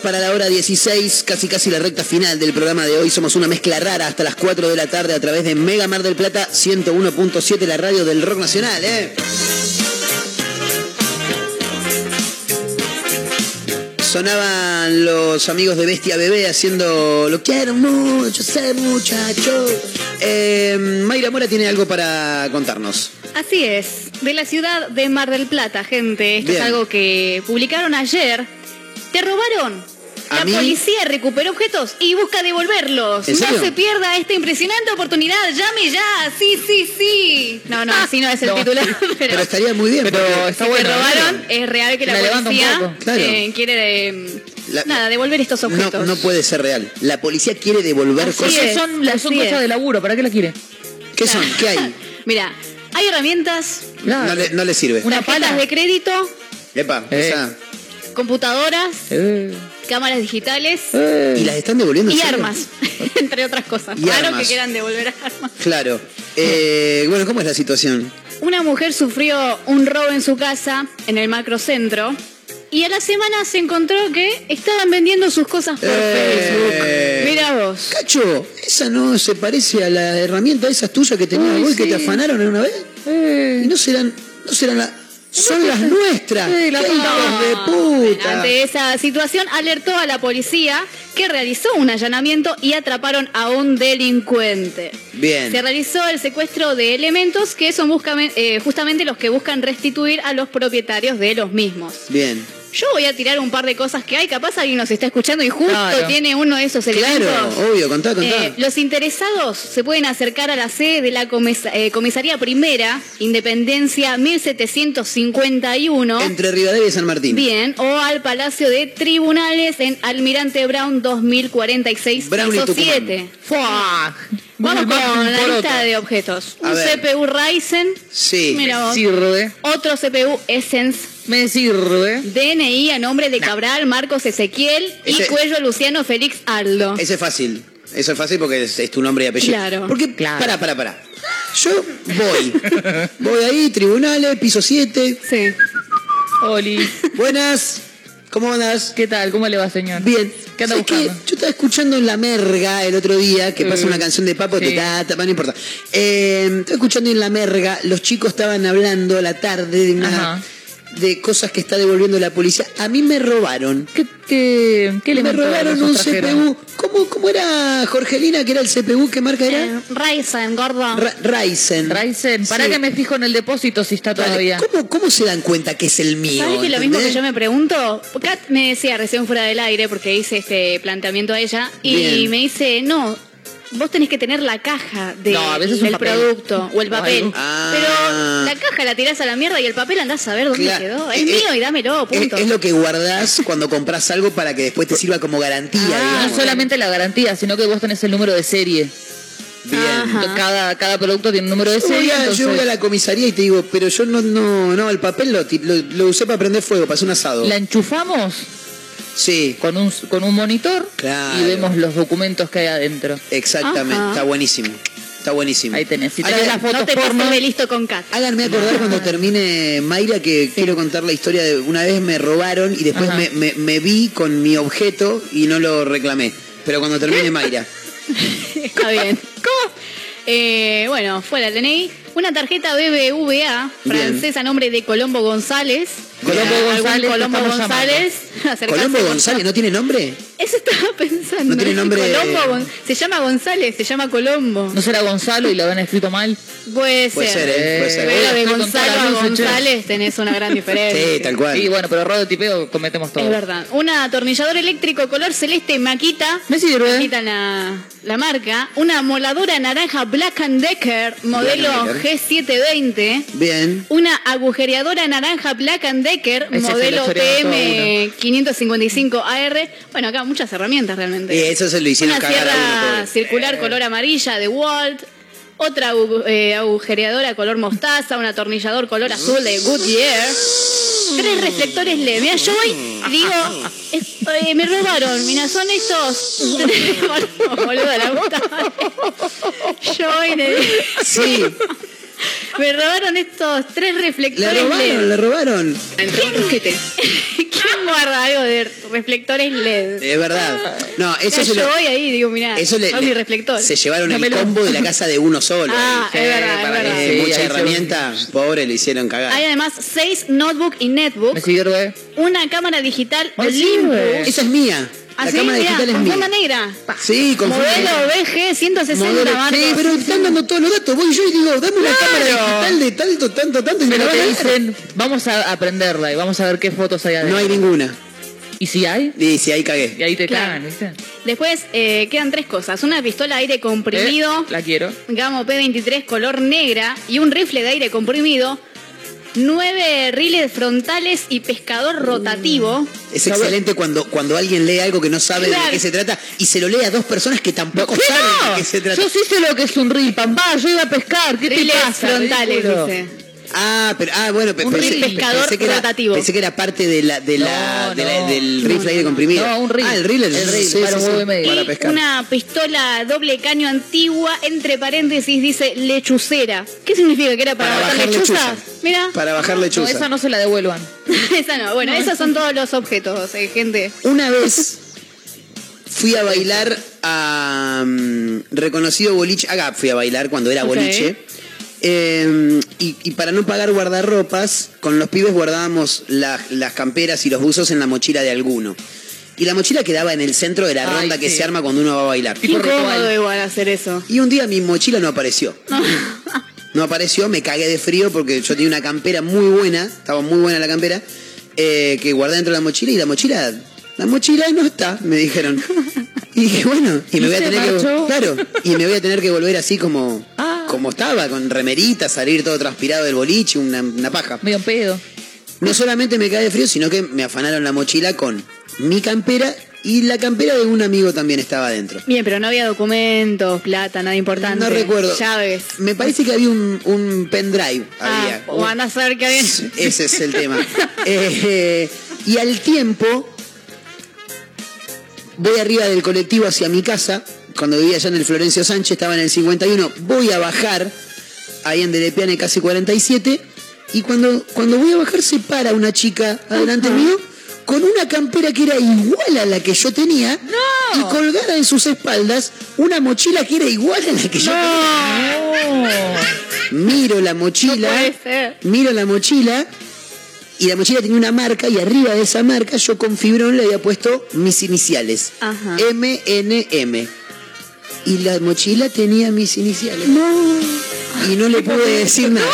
Minutos para la hora 16, casi casi la recta final del programa de hoy. Somos una mezcla rara hasta las 4 de la tarde a través de Mega Mar del Plata 101.7, la radio del rock nacional, ¿eh? Sonaban los amigos de Bestia Bebé haciendo Lo quiero mucho, sé muchacho. Eh, Mayra Mora tiene algo para contarnos. Así es, de la ciudad de Mar del Plata, gente. Esto Bien. es algo que publicaron ayer. ¿Te robaron? ¿A La mí? policía recuperó objetos y busca devolverlos. ¿En No se pierda esta impresionante oportunidad. Llame ya. Sí, sí, sí. No, no, así no es el No. titular. Pero, Pero estaría muy bien. Pero está si bueno, te robaron, ¿no? es real que la, policía poco. Claro. eh, quiere eh, La- nada, devolver estos No, objetos. no puede ser real. La policía quiere devolver Así cosas. es. Son, las son cosas es. de laburo, ¿para qué la quiere? ¿Qué son? ¿Qué hay? Mira, hay herramientas, No le, no le sirve. Una tarjetas pala. de crédito, Epa, Eh. esa- computadoras, Eh, cámaras digitales eh. ¿Y las están devolviendo? en y serio? armas, entre otras cosas. Y Claro armas. que quieran devolver armas. Claro. Eh, bueno, ¿cómo es la situación? Una mujer sufrió un robo en su casa, en el macrocentro, y a la semana se encontró que estaban vendiendo sus cosas por Eh. Facebook. Mira vos. Cacho, ¿esa no se parece a la herramienta esas tuyas que tenías vos y que sí. te afanaron una vez? Eh. Y no serán, no serán las... Son las nuestras. Sí, las ¡Qué tuyas. hijos de puta! Ante esa situación alertó a la policía que realizó un allanamiento y atraparon a un delincuente. Bien. Se realizó el secuestro de elementos que son eh, justamente los que buscan restituir a los propietarios de los mismos. Bien. Yo voy a tirar un par de cosas que hay, capaz alguien nos está escuchando y justo Claro. tiene uno de esos elementos. Claro, obvio, contá, contá. Eh, los interesados se pueden acercar a la sede de la comis- eh, Comisaría Primera, Independencia 1751. Entre Rivadavia y San Martín. Bien, o al Palacio de Tribunales en Almirante Brown 2046, Brown y piso Tucumán. 7. Fuah. Vamos con la lista de objetos. A Un ver. CPU Ryzen, Sí. Mira vos. Sirve. otro CPU Essence, Me sirve. DNI a nombre de Cabral, Marcos Ezequiel Ese- y Cuello Luciano Félix Aldo. Ese es fácil. Eso es fácil porque es, es tu nombre y apellido. Claro. Porque, Claro. pará, pará, pará. Yo voy. voy ahí, tribunales, piso 7. Sí. Oli. Buenas. ¿Cómo andas? ¿Qué tal? ¿Cómo le va, señor? Bien. ¿Qué anda ¿Sabes qué? buscando? Yo estaba escuchando en La Merga el otro día, que pasa Eh, una canción de Papo, sí. te ta, ta, no importa. Eh, estaba escuchando en La Merga, los chicos estaban hablando a la tarde de una... Ajá. De cosas que está devolviendo la policía. A mí me robaron. ¿Qué, qué, qué me robaron un trajeron? CPU. ¿Cómo, ¿Cómo era Jorgelina que era el CPU? ¿Qué marca era? Eh, Ryzen, gordo. Ra- Ryzen. Ryzen. Para Sí. que me fijo en el depósito si está Vale, todavía. ¿Cómo, ¿Cómo se dan cuenta que es el mío? ¿Sabes que lo mismo que yo me pregunto? Kat me decía recién fuera del aire, porque hice este planteamiento a ella, y Bien. me dice, no, vos tenés que tener la caja de- No, a veces un del producto o el papel. algo. Ah. Pero la caja la tirás a la mierda y el papel andás a ver dónde Claro. quedó. Es Eh, mío y dámelo, Es, punto. es lo que guardás cuando compras algo para que después te sirva como garantía. Ah, No digamos. solamente la garantía, sino que vos tenés el número de serie. Bien. Cada, cada producto tiene un número de Yo voy, serie. yo voy a la comisaría y te digo, pero yo no, no, no, el papel lo, lo, lo usé para prender fuego, para hacer un asado. La enchufamos Sí, con un, con un monitor Claro. y vemos los documentos que hay adentro. exactamente, Ajá. está buenísimo. Está buenísimo. Ahí tenés. Si tenés las No fotos te pases porno. de listo con Kat. Háganme acordar cuando termine Mayra que quiero contar la historia de una vez me robaron y después me, me- me vi con mi objeto y no lo reclamé. Pero cuando termine Mayra. Está bien. ¿Cómo? Eh, bueno, fue la DNI. Una tarjeta BBVA francesa a nombre de Colombo González. Colombo González, Colombo González. Colombo González, ¿no tiene nombre? Eso estaba pensando. No tiene nombre- Colombo Se llama González, se llama Colombo. ¿No será Gonzalo y lo habían escrito mal? Puede ser. Puede ser, ¿eh? Puede ser. Pero de Gonzalo a. González tenés una gran diferencia. Sí, tal cual. Sí, bueno, pero error de tipeo cometemos todo. Es verdad. Un atornillador eléctrico color celeste Maquita. Me sirve. Maquita la, la marca. Una moladora naranja Black and Decker, modelo Decker. G720. Bien. Una agujereadora naranja Black and Decker, Ese modelo historiador TM555AR. Bueno, acá muchas herramientas realmente. Eh, eso se lo hicieron Una cagar a uno, sierra circular color amarilla de Walt. Otra agu- eh, agujereadora color mostaza, un atornillador color azul de Goodyear. Tres reflectores LED. Mira, yo voy y digo, es- eh, me robaron. Mira, son estos. Boludo, la puta. Yo voy y le digo, Sí, me robaron estos tres le reflectores robaron, LED. le robaron. ¿Quién guarda algo de reflectores LED? Es verdad. No, eso Mira, se yo lo. voy ahí y digo, mira, Eso le, mis reflectores. se llevaron el combo de la casa de uno solo. Ah, ahí. es verdad, es Para verdad. que Sí, mucha se- herramienta, pobre, le hicieron cagar. Hay además seis notebook y netbook, Me sirve. una cámara digital. Olympus. Esa es mía. La cámara mirá, digital es con mía. funda negra. Sí, con Modelo. BG 160 Modelo- Marcos. Sí, pero están dando todos los datos. Voy yo y digo, dame una cámara digital de tanto, tanto, tanto. Y me Pero la van te a dar. dicen, vamos a aprenderla y vamos a ver qué fotos hay adentro. No hay ninguna. ¿Y si hay? Y si ahí cagué. Y ahí te Claro. cagan, ¿viste? Después eh, quedan tres cosas. Una pistola de aire comprimido, Eh, La quiero. Gamo P23 color negra y un rifle de aire comprimido. Nueve riles frontales y pescador rotativo. Es excelente cuando, cuando alguien lee algo que no sabe Claro. de qué se trata y se lo lee a dos personas que tampoco ¿Qué saben no? de qué se trata. Yo sí sé lo que es un reel, papá. Yo iba a pescar. ¿Qué Riles te pasa? frontales, ridículo? dice. Ah, pero ah, bueno, pe- Un pensé, reel pescador pensé que era, rotativo. pensé que era parte de la, de la, No, de la- no. del rifle aire comprimido. No, un reel. Ah, el reel, El reel, sí, para sí, un sí, huevo y medio. para pescar. una pistola doble caño antigua, entre paréntesis dice lechucera. ¿Qué significa? ¿Que era para, Para bajar lechuzas? lechuza. Mira, Para bajar No, lechuza. esa no se la devuelvan. esa no. Bueno, esos son todos los objetos, eh, gente. Una vez fui a bailar a mm, reconocido boliche, a Gap fui a bailar cuando era boliche. Eh, y, y para no pagar guardarropas, con los pibes guardábamos la- las camperas y los buzos en la mochila de alguno. Y la mochila quedaba en el centro de la Ay, ronda que se arma cuando uno va a bailar. Incómodo igual hacer eso. Y un día mi mochila no apareció. No apareció, me cagué de frío porque yo tenía una campera muy buena, estaba muy buena la campera, eh, que guardé dentro de la mochila y la mochila, la mochila no está, me dijeron. Y dije, bueno, y me ¿Y voy a tener marchó? que claro, y me voy a tener que volver así como Ah. como estaba, con remerita, salir todo transpirado del boliche, una, una paja. Medio pedo. No solamente me cagué de frío, sino que me afanaron la mochila con mi campera y la campera de un amigo también estaba adentro. Bien, pero no había documentos, plata, nada importante. No recuerdo. Llaves. Me parece que había un, un pendrive. Ah, había. o van a saber que había. Ese es el tema. Eh, y al tiempo, voy arriba del colectivo hacia mi casa. Cuando vivía allá en el Florencio Sánchez, estaba en el 51. Voy a bajar, ahí en Derepiane, casi 47. Y cuando, cuando voy a bajar, se para una chica adelante mío con una campera que era igual a la que yo tenía. Y colgada en sus espaldas una mochila que era igual a la que yo tenía. Miro la mochila. No. Miro la mochila y la mochila tenía una marca y arriba de esa marca yo con fibrón le había puesto mis iniciales. Ajá. MNM. Y la mochila tenía mis iniciales. Y no le pude decir nada.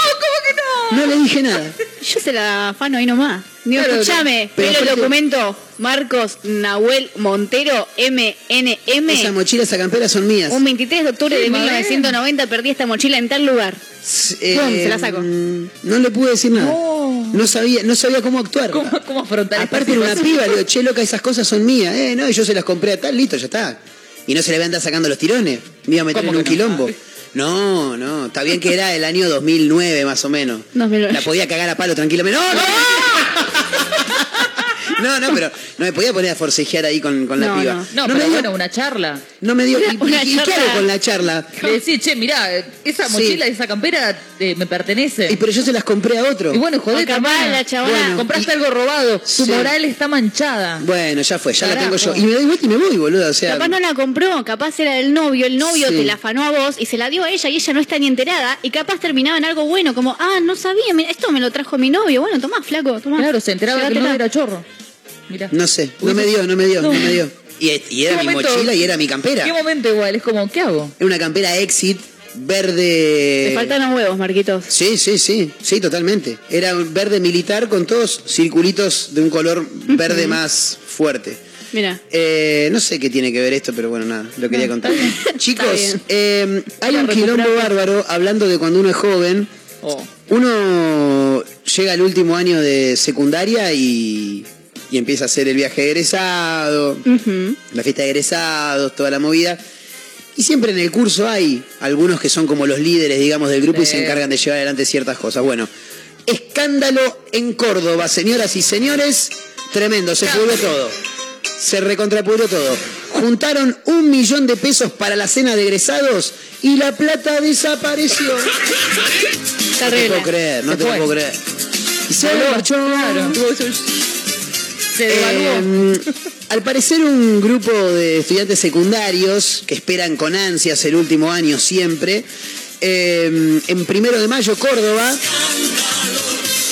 No, le dije nada. Yo se la afano ahí nomás. Digo, Claro, escúchame, pero el aparte- documento Marcos Nahuel Montero, MNM. Esa mochila, esa campera son mías. Un 23 de octubre de Sí, madre. 1990 perdí esta mochila en tal lugar. Eh, Pum, se la saco. mm, No le pude decir nada. No sabía, no sabía cómo actuar. ¿Cómo, cómo afrontar esta Aparte era una situación? piba, le digo, che, loca, esas cosas son mías. Eh, no, y yo se las compré a tal, listo, ya está. Y no se le voy a andar sacando los tirones. Me iba a meter en ¿Cómo un que no? quilombo. No, no, está bien que era el año 2009 más o menos. 2009. La podía cagar a palo tranquilamente. ¡No, no! No, no, pero no me podía poner a forcejear ahí con, con la No, piba. no. No, me pero dio- bueno, una charla. No me dio. Una- ¿Y, una y- y qué charla. hago con la charla? Le decís, che, mirá, esa Sí. mochila, esa campera eh, me pertenece. Y pero yo se las compré a otro. Y bueno, joder, la chabona- Bueno, compraste y- algo robado. Tu Sí. moral está manchada. Bueno, ya fue, ya la tengo yo. Y me doy vuelta y me voy, boludo. O sea, Capaz no la compró, capaz era del novio, el novio Sí. te la afanó a vos y se la dio a ella y ella no está ni enterada y capaz terminaba en algo bueno, como, ah, no sabía, mira, esto me lo trajo mi novio, bueno, tomá, flaco, tomá. Claro, se enteraba que el novio Llévatela. era chorro. Mirá. no sé, no me dio, no me dio, no, No. me dio. Y, y era ¿Qué mi momento? mochila y era mi campera. ¿Qué momento igual? Es como, ¿qué hago? Era una campera Exit verde. Te faltan los huevos, Marquitos. Sí, sí, sí, sí, totalmente. Era un verde militar con todos circulitos de un color verde más fuerte. Mira. Eh, no sé qué tiene que ver esto, pero bueno, nada, lo quería contar. Chicos, eh, hay Para un quilombo bárbaro hablando de cuando uno es joven. Oh. Uno llega al último año de secundaria y, y empieza a hacer el viaje de egresado, la fiesta de egresados, toda la movida. Y siempre en el curso hay algunos que son como los líderes, digamos, del grupo y se encargan de llevar adelante ciertas cosas. Bueno, escándalo en Córdoba, señoras y señores. Tremendo, se pudrió todo. Se recontrapudrió todo. Juntaron un millón de pesos para la cena de egresados y la plata desapareció. No te puedo creer, no Se te lo puedo creer. Y se marchó. Claro. Se. Eh, al parecer un grupo de estudiantes secundarios que esperan con ansias el último año siempre, eh, en primero de mayo Córdoba,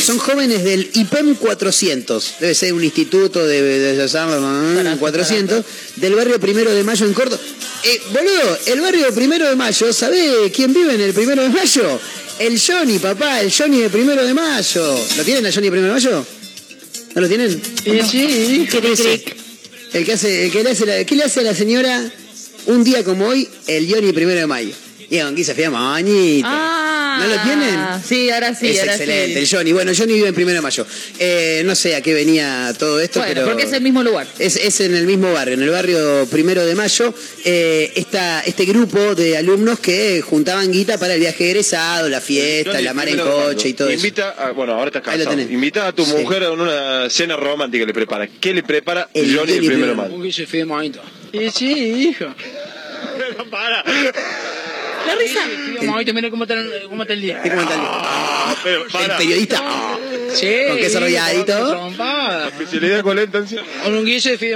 son jóvenes del IPEM 400, debe ser un instituto de, de, de- 400, del barrio primero de mayo en Córdoba. Eh, boludo, el barrio primero de mayo, ¿sabés quién vive en el primero de mayo? El Johnny, papá, el Johnny de primero de mayo. ¿Lo tienen el Johnny de primero de mayo? ¿No lo tienen? Sí, Ese. El que hace, el que le hace la- ¿qué le hace a la señora un día como hoy, el Johnny primero de mayo? Y aquí se fía mañito. Ah, ¿No lo tienen? Sí, ahora sí, es ahora excelente, el. Johnny. Bueno, Johnny vive en primero de mayo. Eh, no sé a qué venía todo esto, Bueno, pero. porque es el mismo lugar. Es, es en el mismo barrio, en el barrio Primero de Mayo, eh, esta, este grupo de alumnos que juntaban guita para el viaje egresado, la fiesta, Johnny, la mar en coche y todo eso. Invita a, bueno, ahora estás Ahí lo casado. tenés. Invita a tu Sí. mujer a una cena romántica que le prepara. ¿Qué le prepara El Johnny el primero de mayo? Un guiso de fideo mojito. Y sí, hijo. para. La risa. Fideo mojito, mira cómo está, el- cómo está el día. ¿Qué comenta el- Ah, pero el para. periodista? ah, Sí. Con queso arrolladito. con trompada. Especialidad cuál es entonces? Con un guiso de.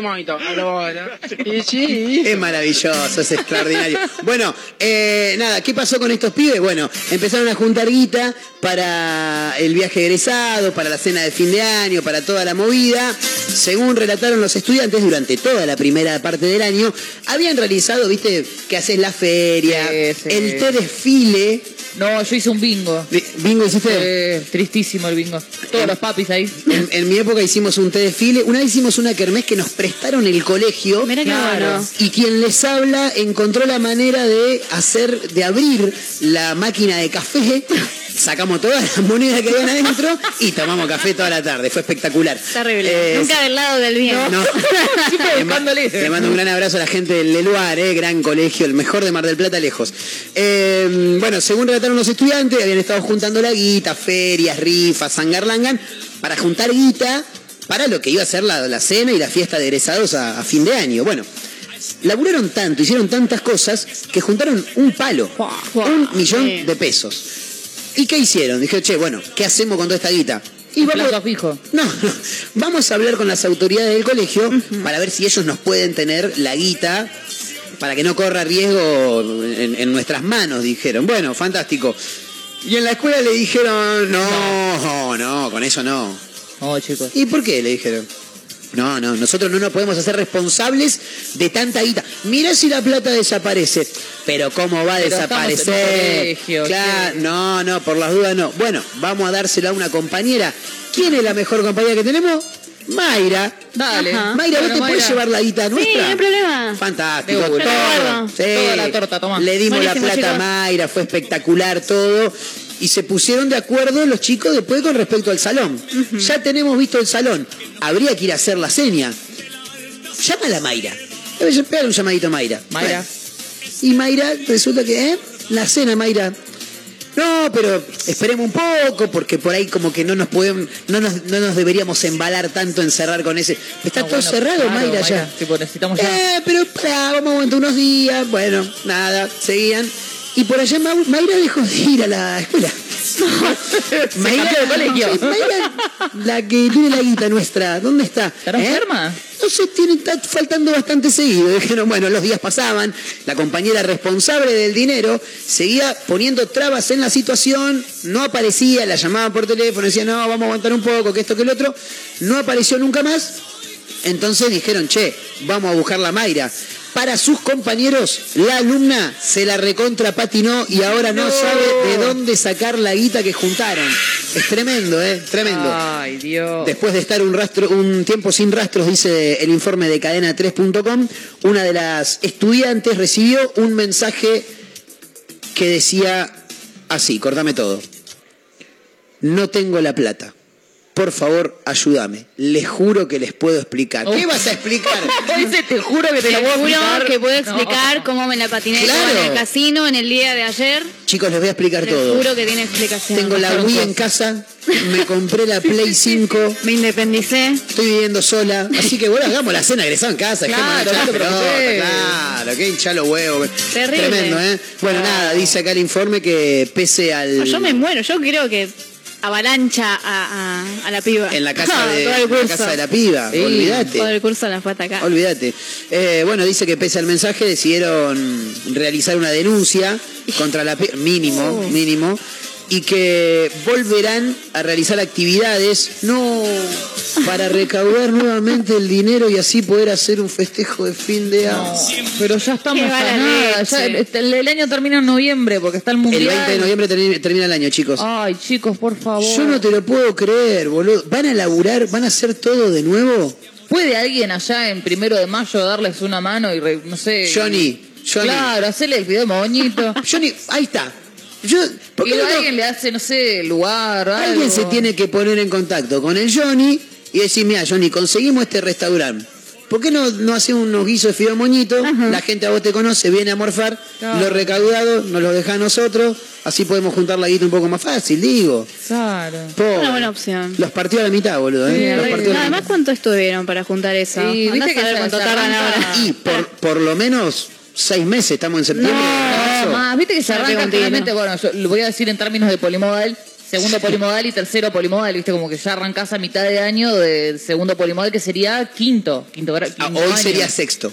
Ahora. Y sí, Es maravilloso, es extraordinario. Bueno, eh, nada, ¿qué pasó con estos pibes? Bueno, empezaron a juntar guita para el viaje egresado, para la cena de fin de año, para toda la movida. Según relataron los estudiantes, durante toda la primera parte del año, habían realizado, viste, que haces la feria, Sí, sí. El té desfile. No, yo hice un bingo. ¿Bingo hiciste? Eh, tristísimo el bingo. Todos los papis ahí. En, en mi época hicimos un té desfile. Una vez hicimos una kermés que nos prestaron el colegio. Mira qué bueno. Y quien les habla encontró la manera de hacer, de abrir la máquina de café. Sacamos todas las monedas que habían adentro y tomamos café toda la tarde. Fue espectacular. Terrible. Eh, Nunca del lado del bien. No. Le ma- Le mando un gran abrazo a la gente del Leluar, eh, gran colegio, el mejor de Mar del Plata lejos. Eh, bueno, según los estudiantes, habían estado juntando la guita, ferias, rifas, sangarlangan, para juntar guita para lo que iba a ser la, la cena y la fiesta de egresados a, a fin de año. Bueno, laburaron tanto, hicieron tantas cosas que juntaron un palo, un millón de pesos. ¿Y qué hicieron? Dije, che, bueno, ¿qué hacemos con toda esta guita? Y vamos, fijo. no, no. vamos a hablar con las autoridades del colegio para ver si ellos nos pueden tener la guita para que no corra riesgo en, en nuestras manos, dijeron. Bueno, fantástico. Y en la escuela le dijeron, no, no, con eso no. No, chicos. ¿Y por qué? Le dijeron. No, no, nosotros no nos podemos hacer responsables de tanta guita. Mira si la plata desaparece. Pero ¿cómo va a Pero desaparecer? colegio, Claro, no, no, por las dudas no. Bueno, vamos a dárselo a una compañera. ¿Quién es la mejor compañera que tenemos? Mayra. Dale. Ajá. Mayra, ¿vos te puedes Mayra. llevar la guita Sí, nuestra? no hay problema. Fantástico, todo. Sí. Toda la torta, tomá. Le dimos Buenísimo, la plata a chicos. Mayra, fue espectacular todo. Y se pusieron de acuerdo los chicos después con respecto al salón. Ya tenemos visto el salón. Habría que ir a hacer la seña. Llámala a Mayra. Debe pegar un llamadito a Mayra. Mayra. Bueno. Y Mayra, resulta que, ¿eh? La cena, Mayra. No, pero esperemos un poco, porque por ahí como que no nos podemos, no nos, no nos deberíamos embalar tanto en cerrar con ese. Está No, todo bueno, cerrado, claro, Mayra, ya. Tipo, necesitamos ya. Eh, pero vamos a aguantar unos días. Bueno, nada, seguían. Y por allá Mayra dejó de ir a la escuela. Mayra, la que tiene la guita nuestra, ¿dónde está? ¿Estará ¿Eh? enferma? No sé, tiene, está faltando bastante seguido. Dijeron, bueno, los días pasaban, la compañera responsable del dinero seguía poniendo trabas en la situación, no aparecía, la llamaban por teléfono, decía, no, vamos a aguantar un poco, que esto, que el otro. No apareció nunca más. Entonces dijeron, che, vamos a buscar la Mayra. Para sus compañeros, la alumna se la recontra patinó y ahora no, sabe de dónde sacar la guita que juntaron. Es tremendo, ¿eh? Tremendo. Ay, Dios. Después de estar un rastro, un tiempo sin rastros, dice el informe de cadena3.com, una de las estudiantes recibió un mensaje que decía así, cortame todo. No tengo la plata. Por favor, ayúdame. Les juro que les puedo explicar. ¿Qué vas a explicar? Dice, te juro que te lo Te puedo juro explicar. que puedo No. explicar cómo me la patiné Claro. en el casino en el día de ayer. Chicos, les voy a explicar Les todo. juro que tiene explicación. Tengo la Wii en casa, me compré la Play 5, Me independicé. estoy viviendo sola. Así que bueno, hagamos la cena egresado en casa. Claro, la pelota, preocupes. Claro, que hincha los huevos. Terrible. Tremendo, ¿eh? Bueno, nada, dice acá el informe que pese al. No, yo me muero, yo creo que avalancha a, a- a la piba. En la casa de, Todo el en la casa de la piba, Sí, olvídate. Todo el curso la fue a atacar. Olvídate. Eh, bueno, dice que pese al mensaje decidieron realizar una denuncia contra la pi- mínimo, Oh. mínimo, y que volverán a realizar actividades, no para recaudar nuevamente el dinero y así poder hacer un festejo de fin de año. Pero ya estamos a nada. Ya el, este- el- el año termina en noviembre porque está el El mundial. 20 de noviembre termina, termina el año, chicos. Ay, chicos, por favor. Yo no te lo puedo creer, boludo. ¿Van a laburar? ¿Van a hacer todo de nuevo? ¿Puede alguien allá en primero de mayo darles una mano y, re- no sé... Johnny, Johnny. Claro, hacerle el video moñito. Johnny, ahí está. Yo, ¿por y no- alguien le hace, no sé, lugar, Alguien algo. se tiene que poner en contacto con el Johnny y decir, mira, Johnny, conseguimos este restaurante. ¿Por qué no, no hacemos unos guisos de fideo moñito? La gente a vos te conoce, viene a morfar, Claro. lo recaudado nos lo deja a nosotros, así podemos juntar la guita un poco más fácil, digo. Claro. Pobre. Una buena opción. Los partió a la mitad, boludo, ¿eh? Sí, Los partió Además, ¿cuánto estuvieron para juntar eso? Sí, viste a que cuánto tardan ahora. Y por, por lo menos seis meses, estamos en septiembre. No, más, viste que se arranca realmente, bueno, yo lo voy a decir en términos de polimodal, segundo polimodal y tercero polimodal, viste, como que ya arrancás a mitad de año del segundo polimodal que sería quinto, quinto, Ah, hoy año. sería sexto.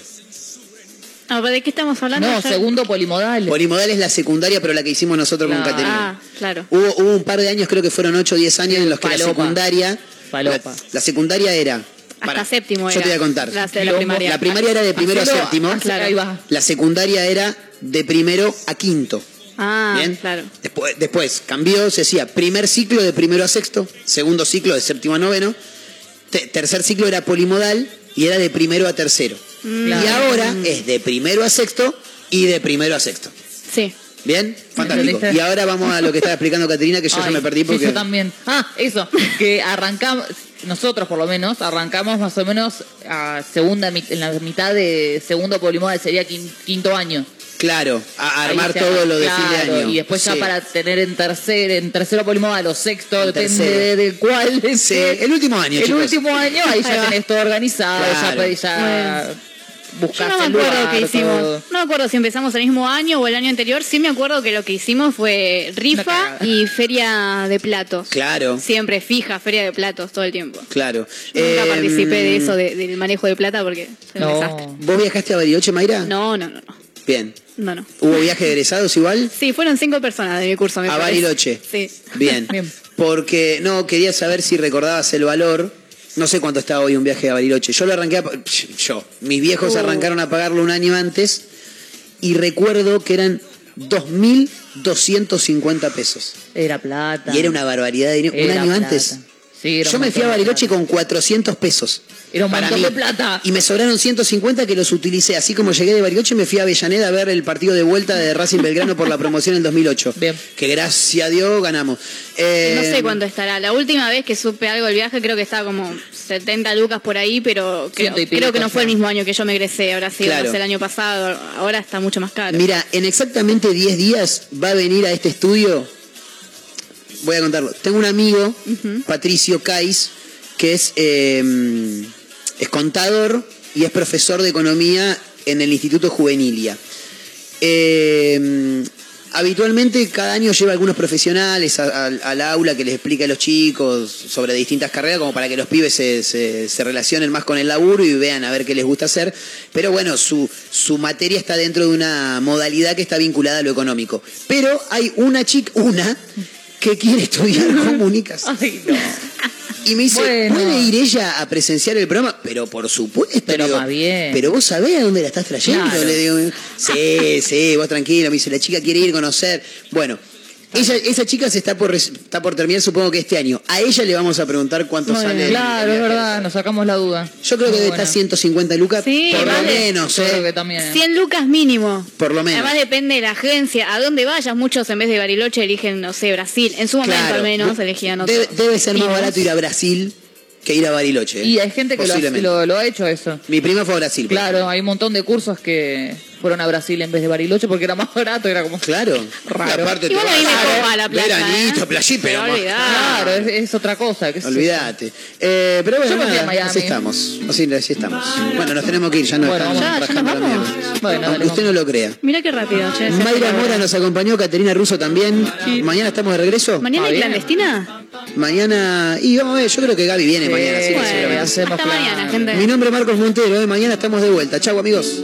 ¿pero ¿De qué estamos hablando? No, segundo polimodal. Polimodal es la secundaria, pero la que hicimos nosotros con Claro. Caterina. Ah, claro. Hubo, hubo un par de años, creo que fueron 8 o 10 años, en los que la secundaria. Palopa. La, la secundaria era. Hasta pará, séptimo Yo era. te voy a contar. La, de la Quilombo. primaria. La primaria era de primero a Hacelo, séptimo. hacelo, Ahí va. La secundaria era de primero a quinto. Ah, Bien. claro. Después, después cambió, se decía primer ciclo de primero a sexto, segundo ciclo de séptimo a noveno, te- tercer ciclo era polimodal y era de primero a tercero. Mm. Y ahora es de primero a sexto y de primero a sexto. Sí. ¿Bien? Fantástico. ¿Entendiste? Y ahora vamos a lo que estaba explicando Caterina, que yo ya Ay, me perdí porque... yo también. Ah, eso, que arrancamos, nosotros por lo menos, arrancamos más o menos a segunda, en la mitad de segundo polimodal, sería quin- quinto año. Claro, a armar se todo lo de fin de claro, año. Y después ya Sí. para tener en tercer, en tercero polimodal o sexto, En depende tercero. de, de cuál. Sí, el último año, El chicos. último año, ahí ya tenés todo organizado, Claro. ya pedís Yo no me acuerdo lugar, qué hicimos. todo. No me acuerdo si empezamos el mismo año o el año anterior. Sí me acuerdo que lo que hicimos fue rifa y feria de platos. Claro, Siempre fija, feria de platos todo el tiempo. claro. Yo nunca Eh, participé de eso, de- del manejo de plata, porque soy un desastre. No. ¿Vos viajaste a Bariloche, Mayra? No, no, no, no. Bien. No, no. ¿Hubo viaje de egresados igual? Sí, fueron cinco personas de mi curso, me A parece. Bariloche. Sí. Bien. Bien. Porque, no, quería saber si recordabas el valor. No sé cuánto está hoy un viaje a Bariloche. Yo lo arranqué a... Yo. Mis viejos Oh. arrancaron a pagarlo un año antes y recuerdo que eran 2.250 pesos. Era plata. Y era una barbaridad de dinero. Un año plata. antes. Sí, era Yo un me fui a de Bariloche plata. con 400 pesos. Era un para montón mí. de plata. Y me sobraron 150 que los utilicé. Así como llegué de Bariloche, me fui a Avellaneda a ver el partido de vuelta de Racing Belgrano por la promoción en el 2008. Bien. Que gracias a Dios ganamos. Eh, No sé cuánto estará. La última vez que supe algo del viaje creo que estaba como 70 lucas por ahí, pero creo, Ciento y pico, creo que no fue el mismo año que yo me egresé. Habrá sido Claro. no sé, el año pasado. Ahora está mucho más caro. Mira, en exactamente 10 días va a venir a este estudio Voy a contarlo. Tengo un amigo, Patricio Cais, que es, eh, es contador y es profesor de economía en el Instituto Juvenilia. Eh, habitualmente cada año lleva algunos profesionales a- al aula que les explica a los chicos sobre distintas carreras, como para que los pibes se, se- se relacionen más con el laburo y vean a ver qué les gusta hacer. Pero bueno, su, su materia está dentro de una modalidad que está vinculada a lo económico. Pero hay una chica, una, que quiere estudiar comunicación. Y me dice, Bueno. ¿puede ir ella a presenciar el programa? Pero por supuesto. Pero digo, bien. Pero vos sabés a dónde la estás trayendo. Claro. Le digo, sí, sí, vos tranquilo. Me dice, la chica quiere ir a conocer. Bueno, ella, esa chica se está por, está por terminar, supongo que este año. A ella le vamos a preguntar cuánto Bueno, sale. el- claro, el es verdad, nos sacamos la duda. Yo creo que debe estar 150 lucas. Sí, por lo menos, ¿eh? creo que también. 100 lucas mínimo. Por lo menos. Además depende de la agencia, a dónde vayas. Muchos en vez de Bariloche eligen, no sé, Brasil. En su momento Claro. al menos elegían otro. Debe, debe ser más barato ir a Brasil que ir a Bariloche. ¿eh? Y hay gente que lo, lo- lo ha hecho eso. Mi prima fue a Brasil. por Claro, hay un montón de cursos que fueron a Brasil en vez de Bariloche porque era más barato, era como... Claro. Raro. Aparte Igual te a mí vas me a- copa la playa. Veranito, ¿eh? playita, pero más-. Claro, es, es otra cosa. Olvídate. Eh, pero bueno, Yo me fui a nada, Miami. así estamos. Así, así estamos. Bueno, nos tenemos que ir, ya no Bueno, estamos ya, ya nos vamos. Bueno, Aunque usted no lo crea. Mira qué rápido, che. Mayra Mora nos acompañó, Caterina Russo también. Mañana estamos de regreso. ¿Mañana hay clandestina? Mañana. Y vamos a ver, yo creo que Gaby viene mañana, sí, Bueno, seguramente. hacemos hasta plan. mañana, gente. Mi nombre es Marcos Montero, ¿eh? mañana estamos de vuelta. Chau, amigos.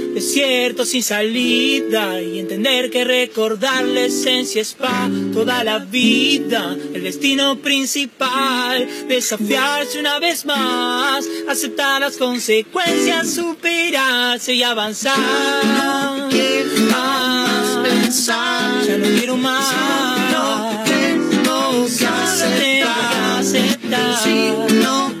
desierto sin salida y entender que recordar la esencia es para toda la vida. El destino principal, desafiarse una vez más, aceptar las consecuencias, superarse y avanzar. No quiero más pensar, ya no quiero más. No tengo que aceptar, si no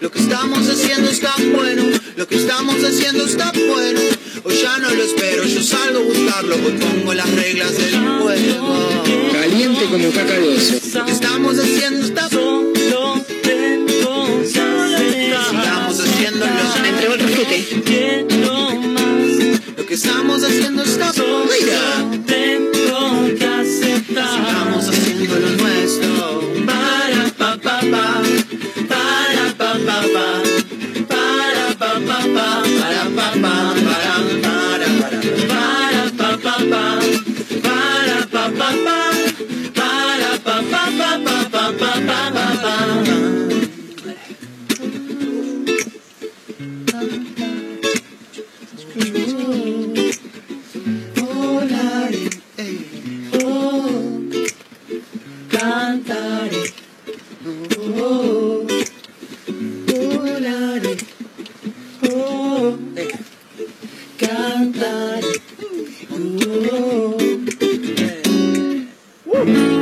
Lo que estamos haciendo está bueno, lo que estamos haciendo está bueno. Hoy ya no lo espero, yo salgo a buscarlo, hoy pongo las reglas del juego. Caliente como caca de oso. Lo que estamos haciendo está aceptar. Sigamos haciendo lo Entre otros. Lo que estamos haciendo está bueno. Ba-da-ba-ba-ba. blood. Ooh. Yeah. Woo.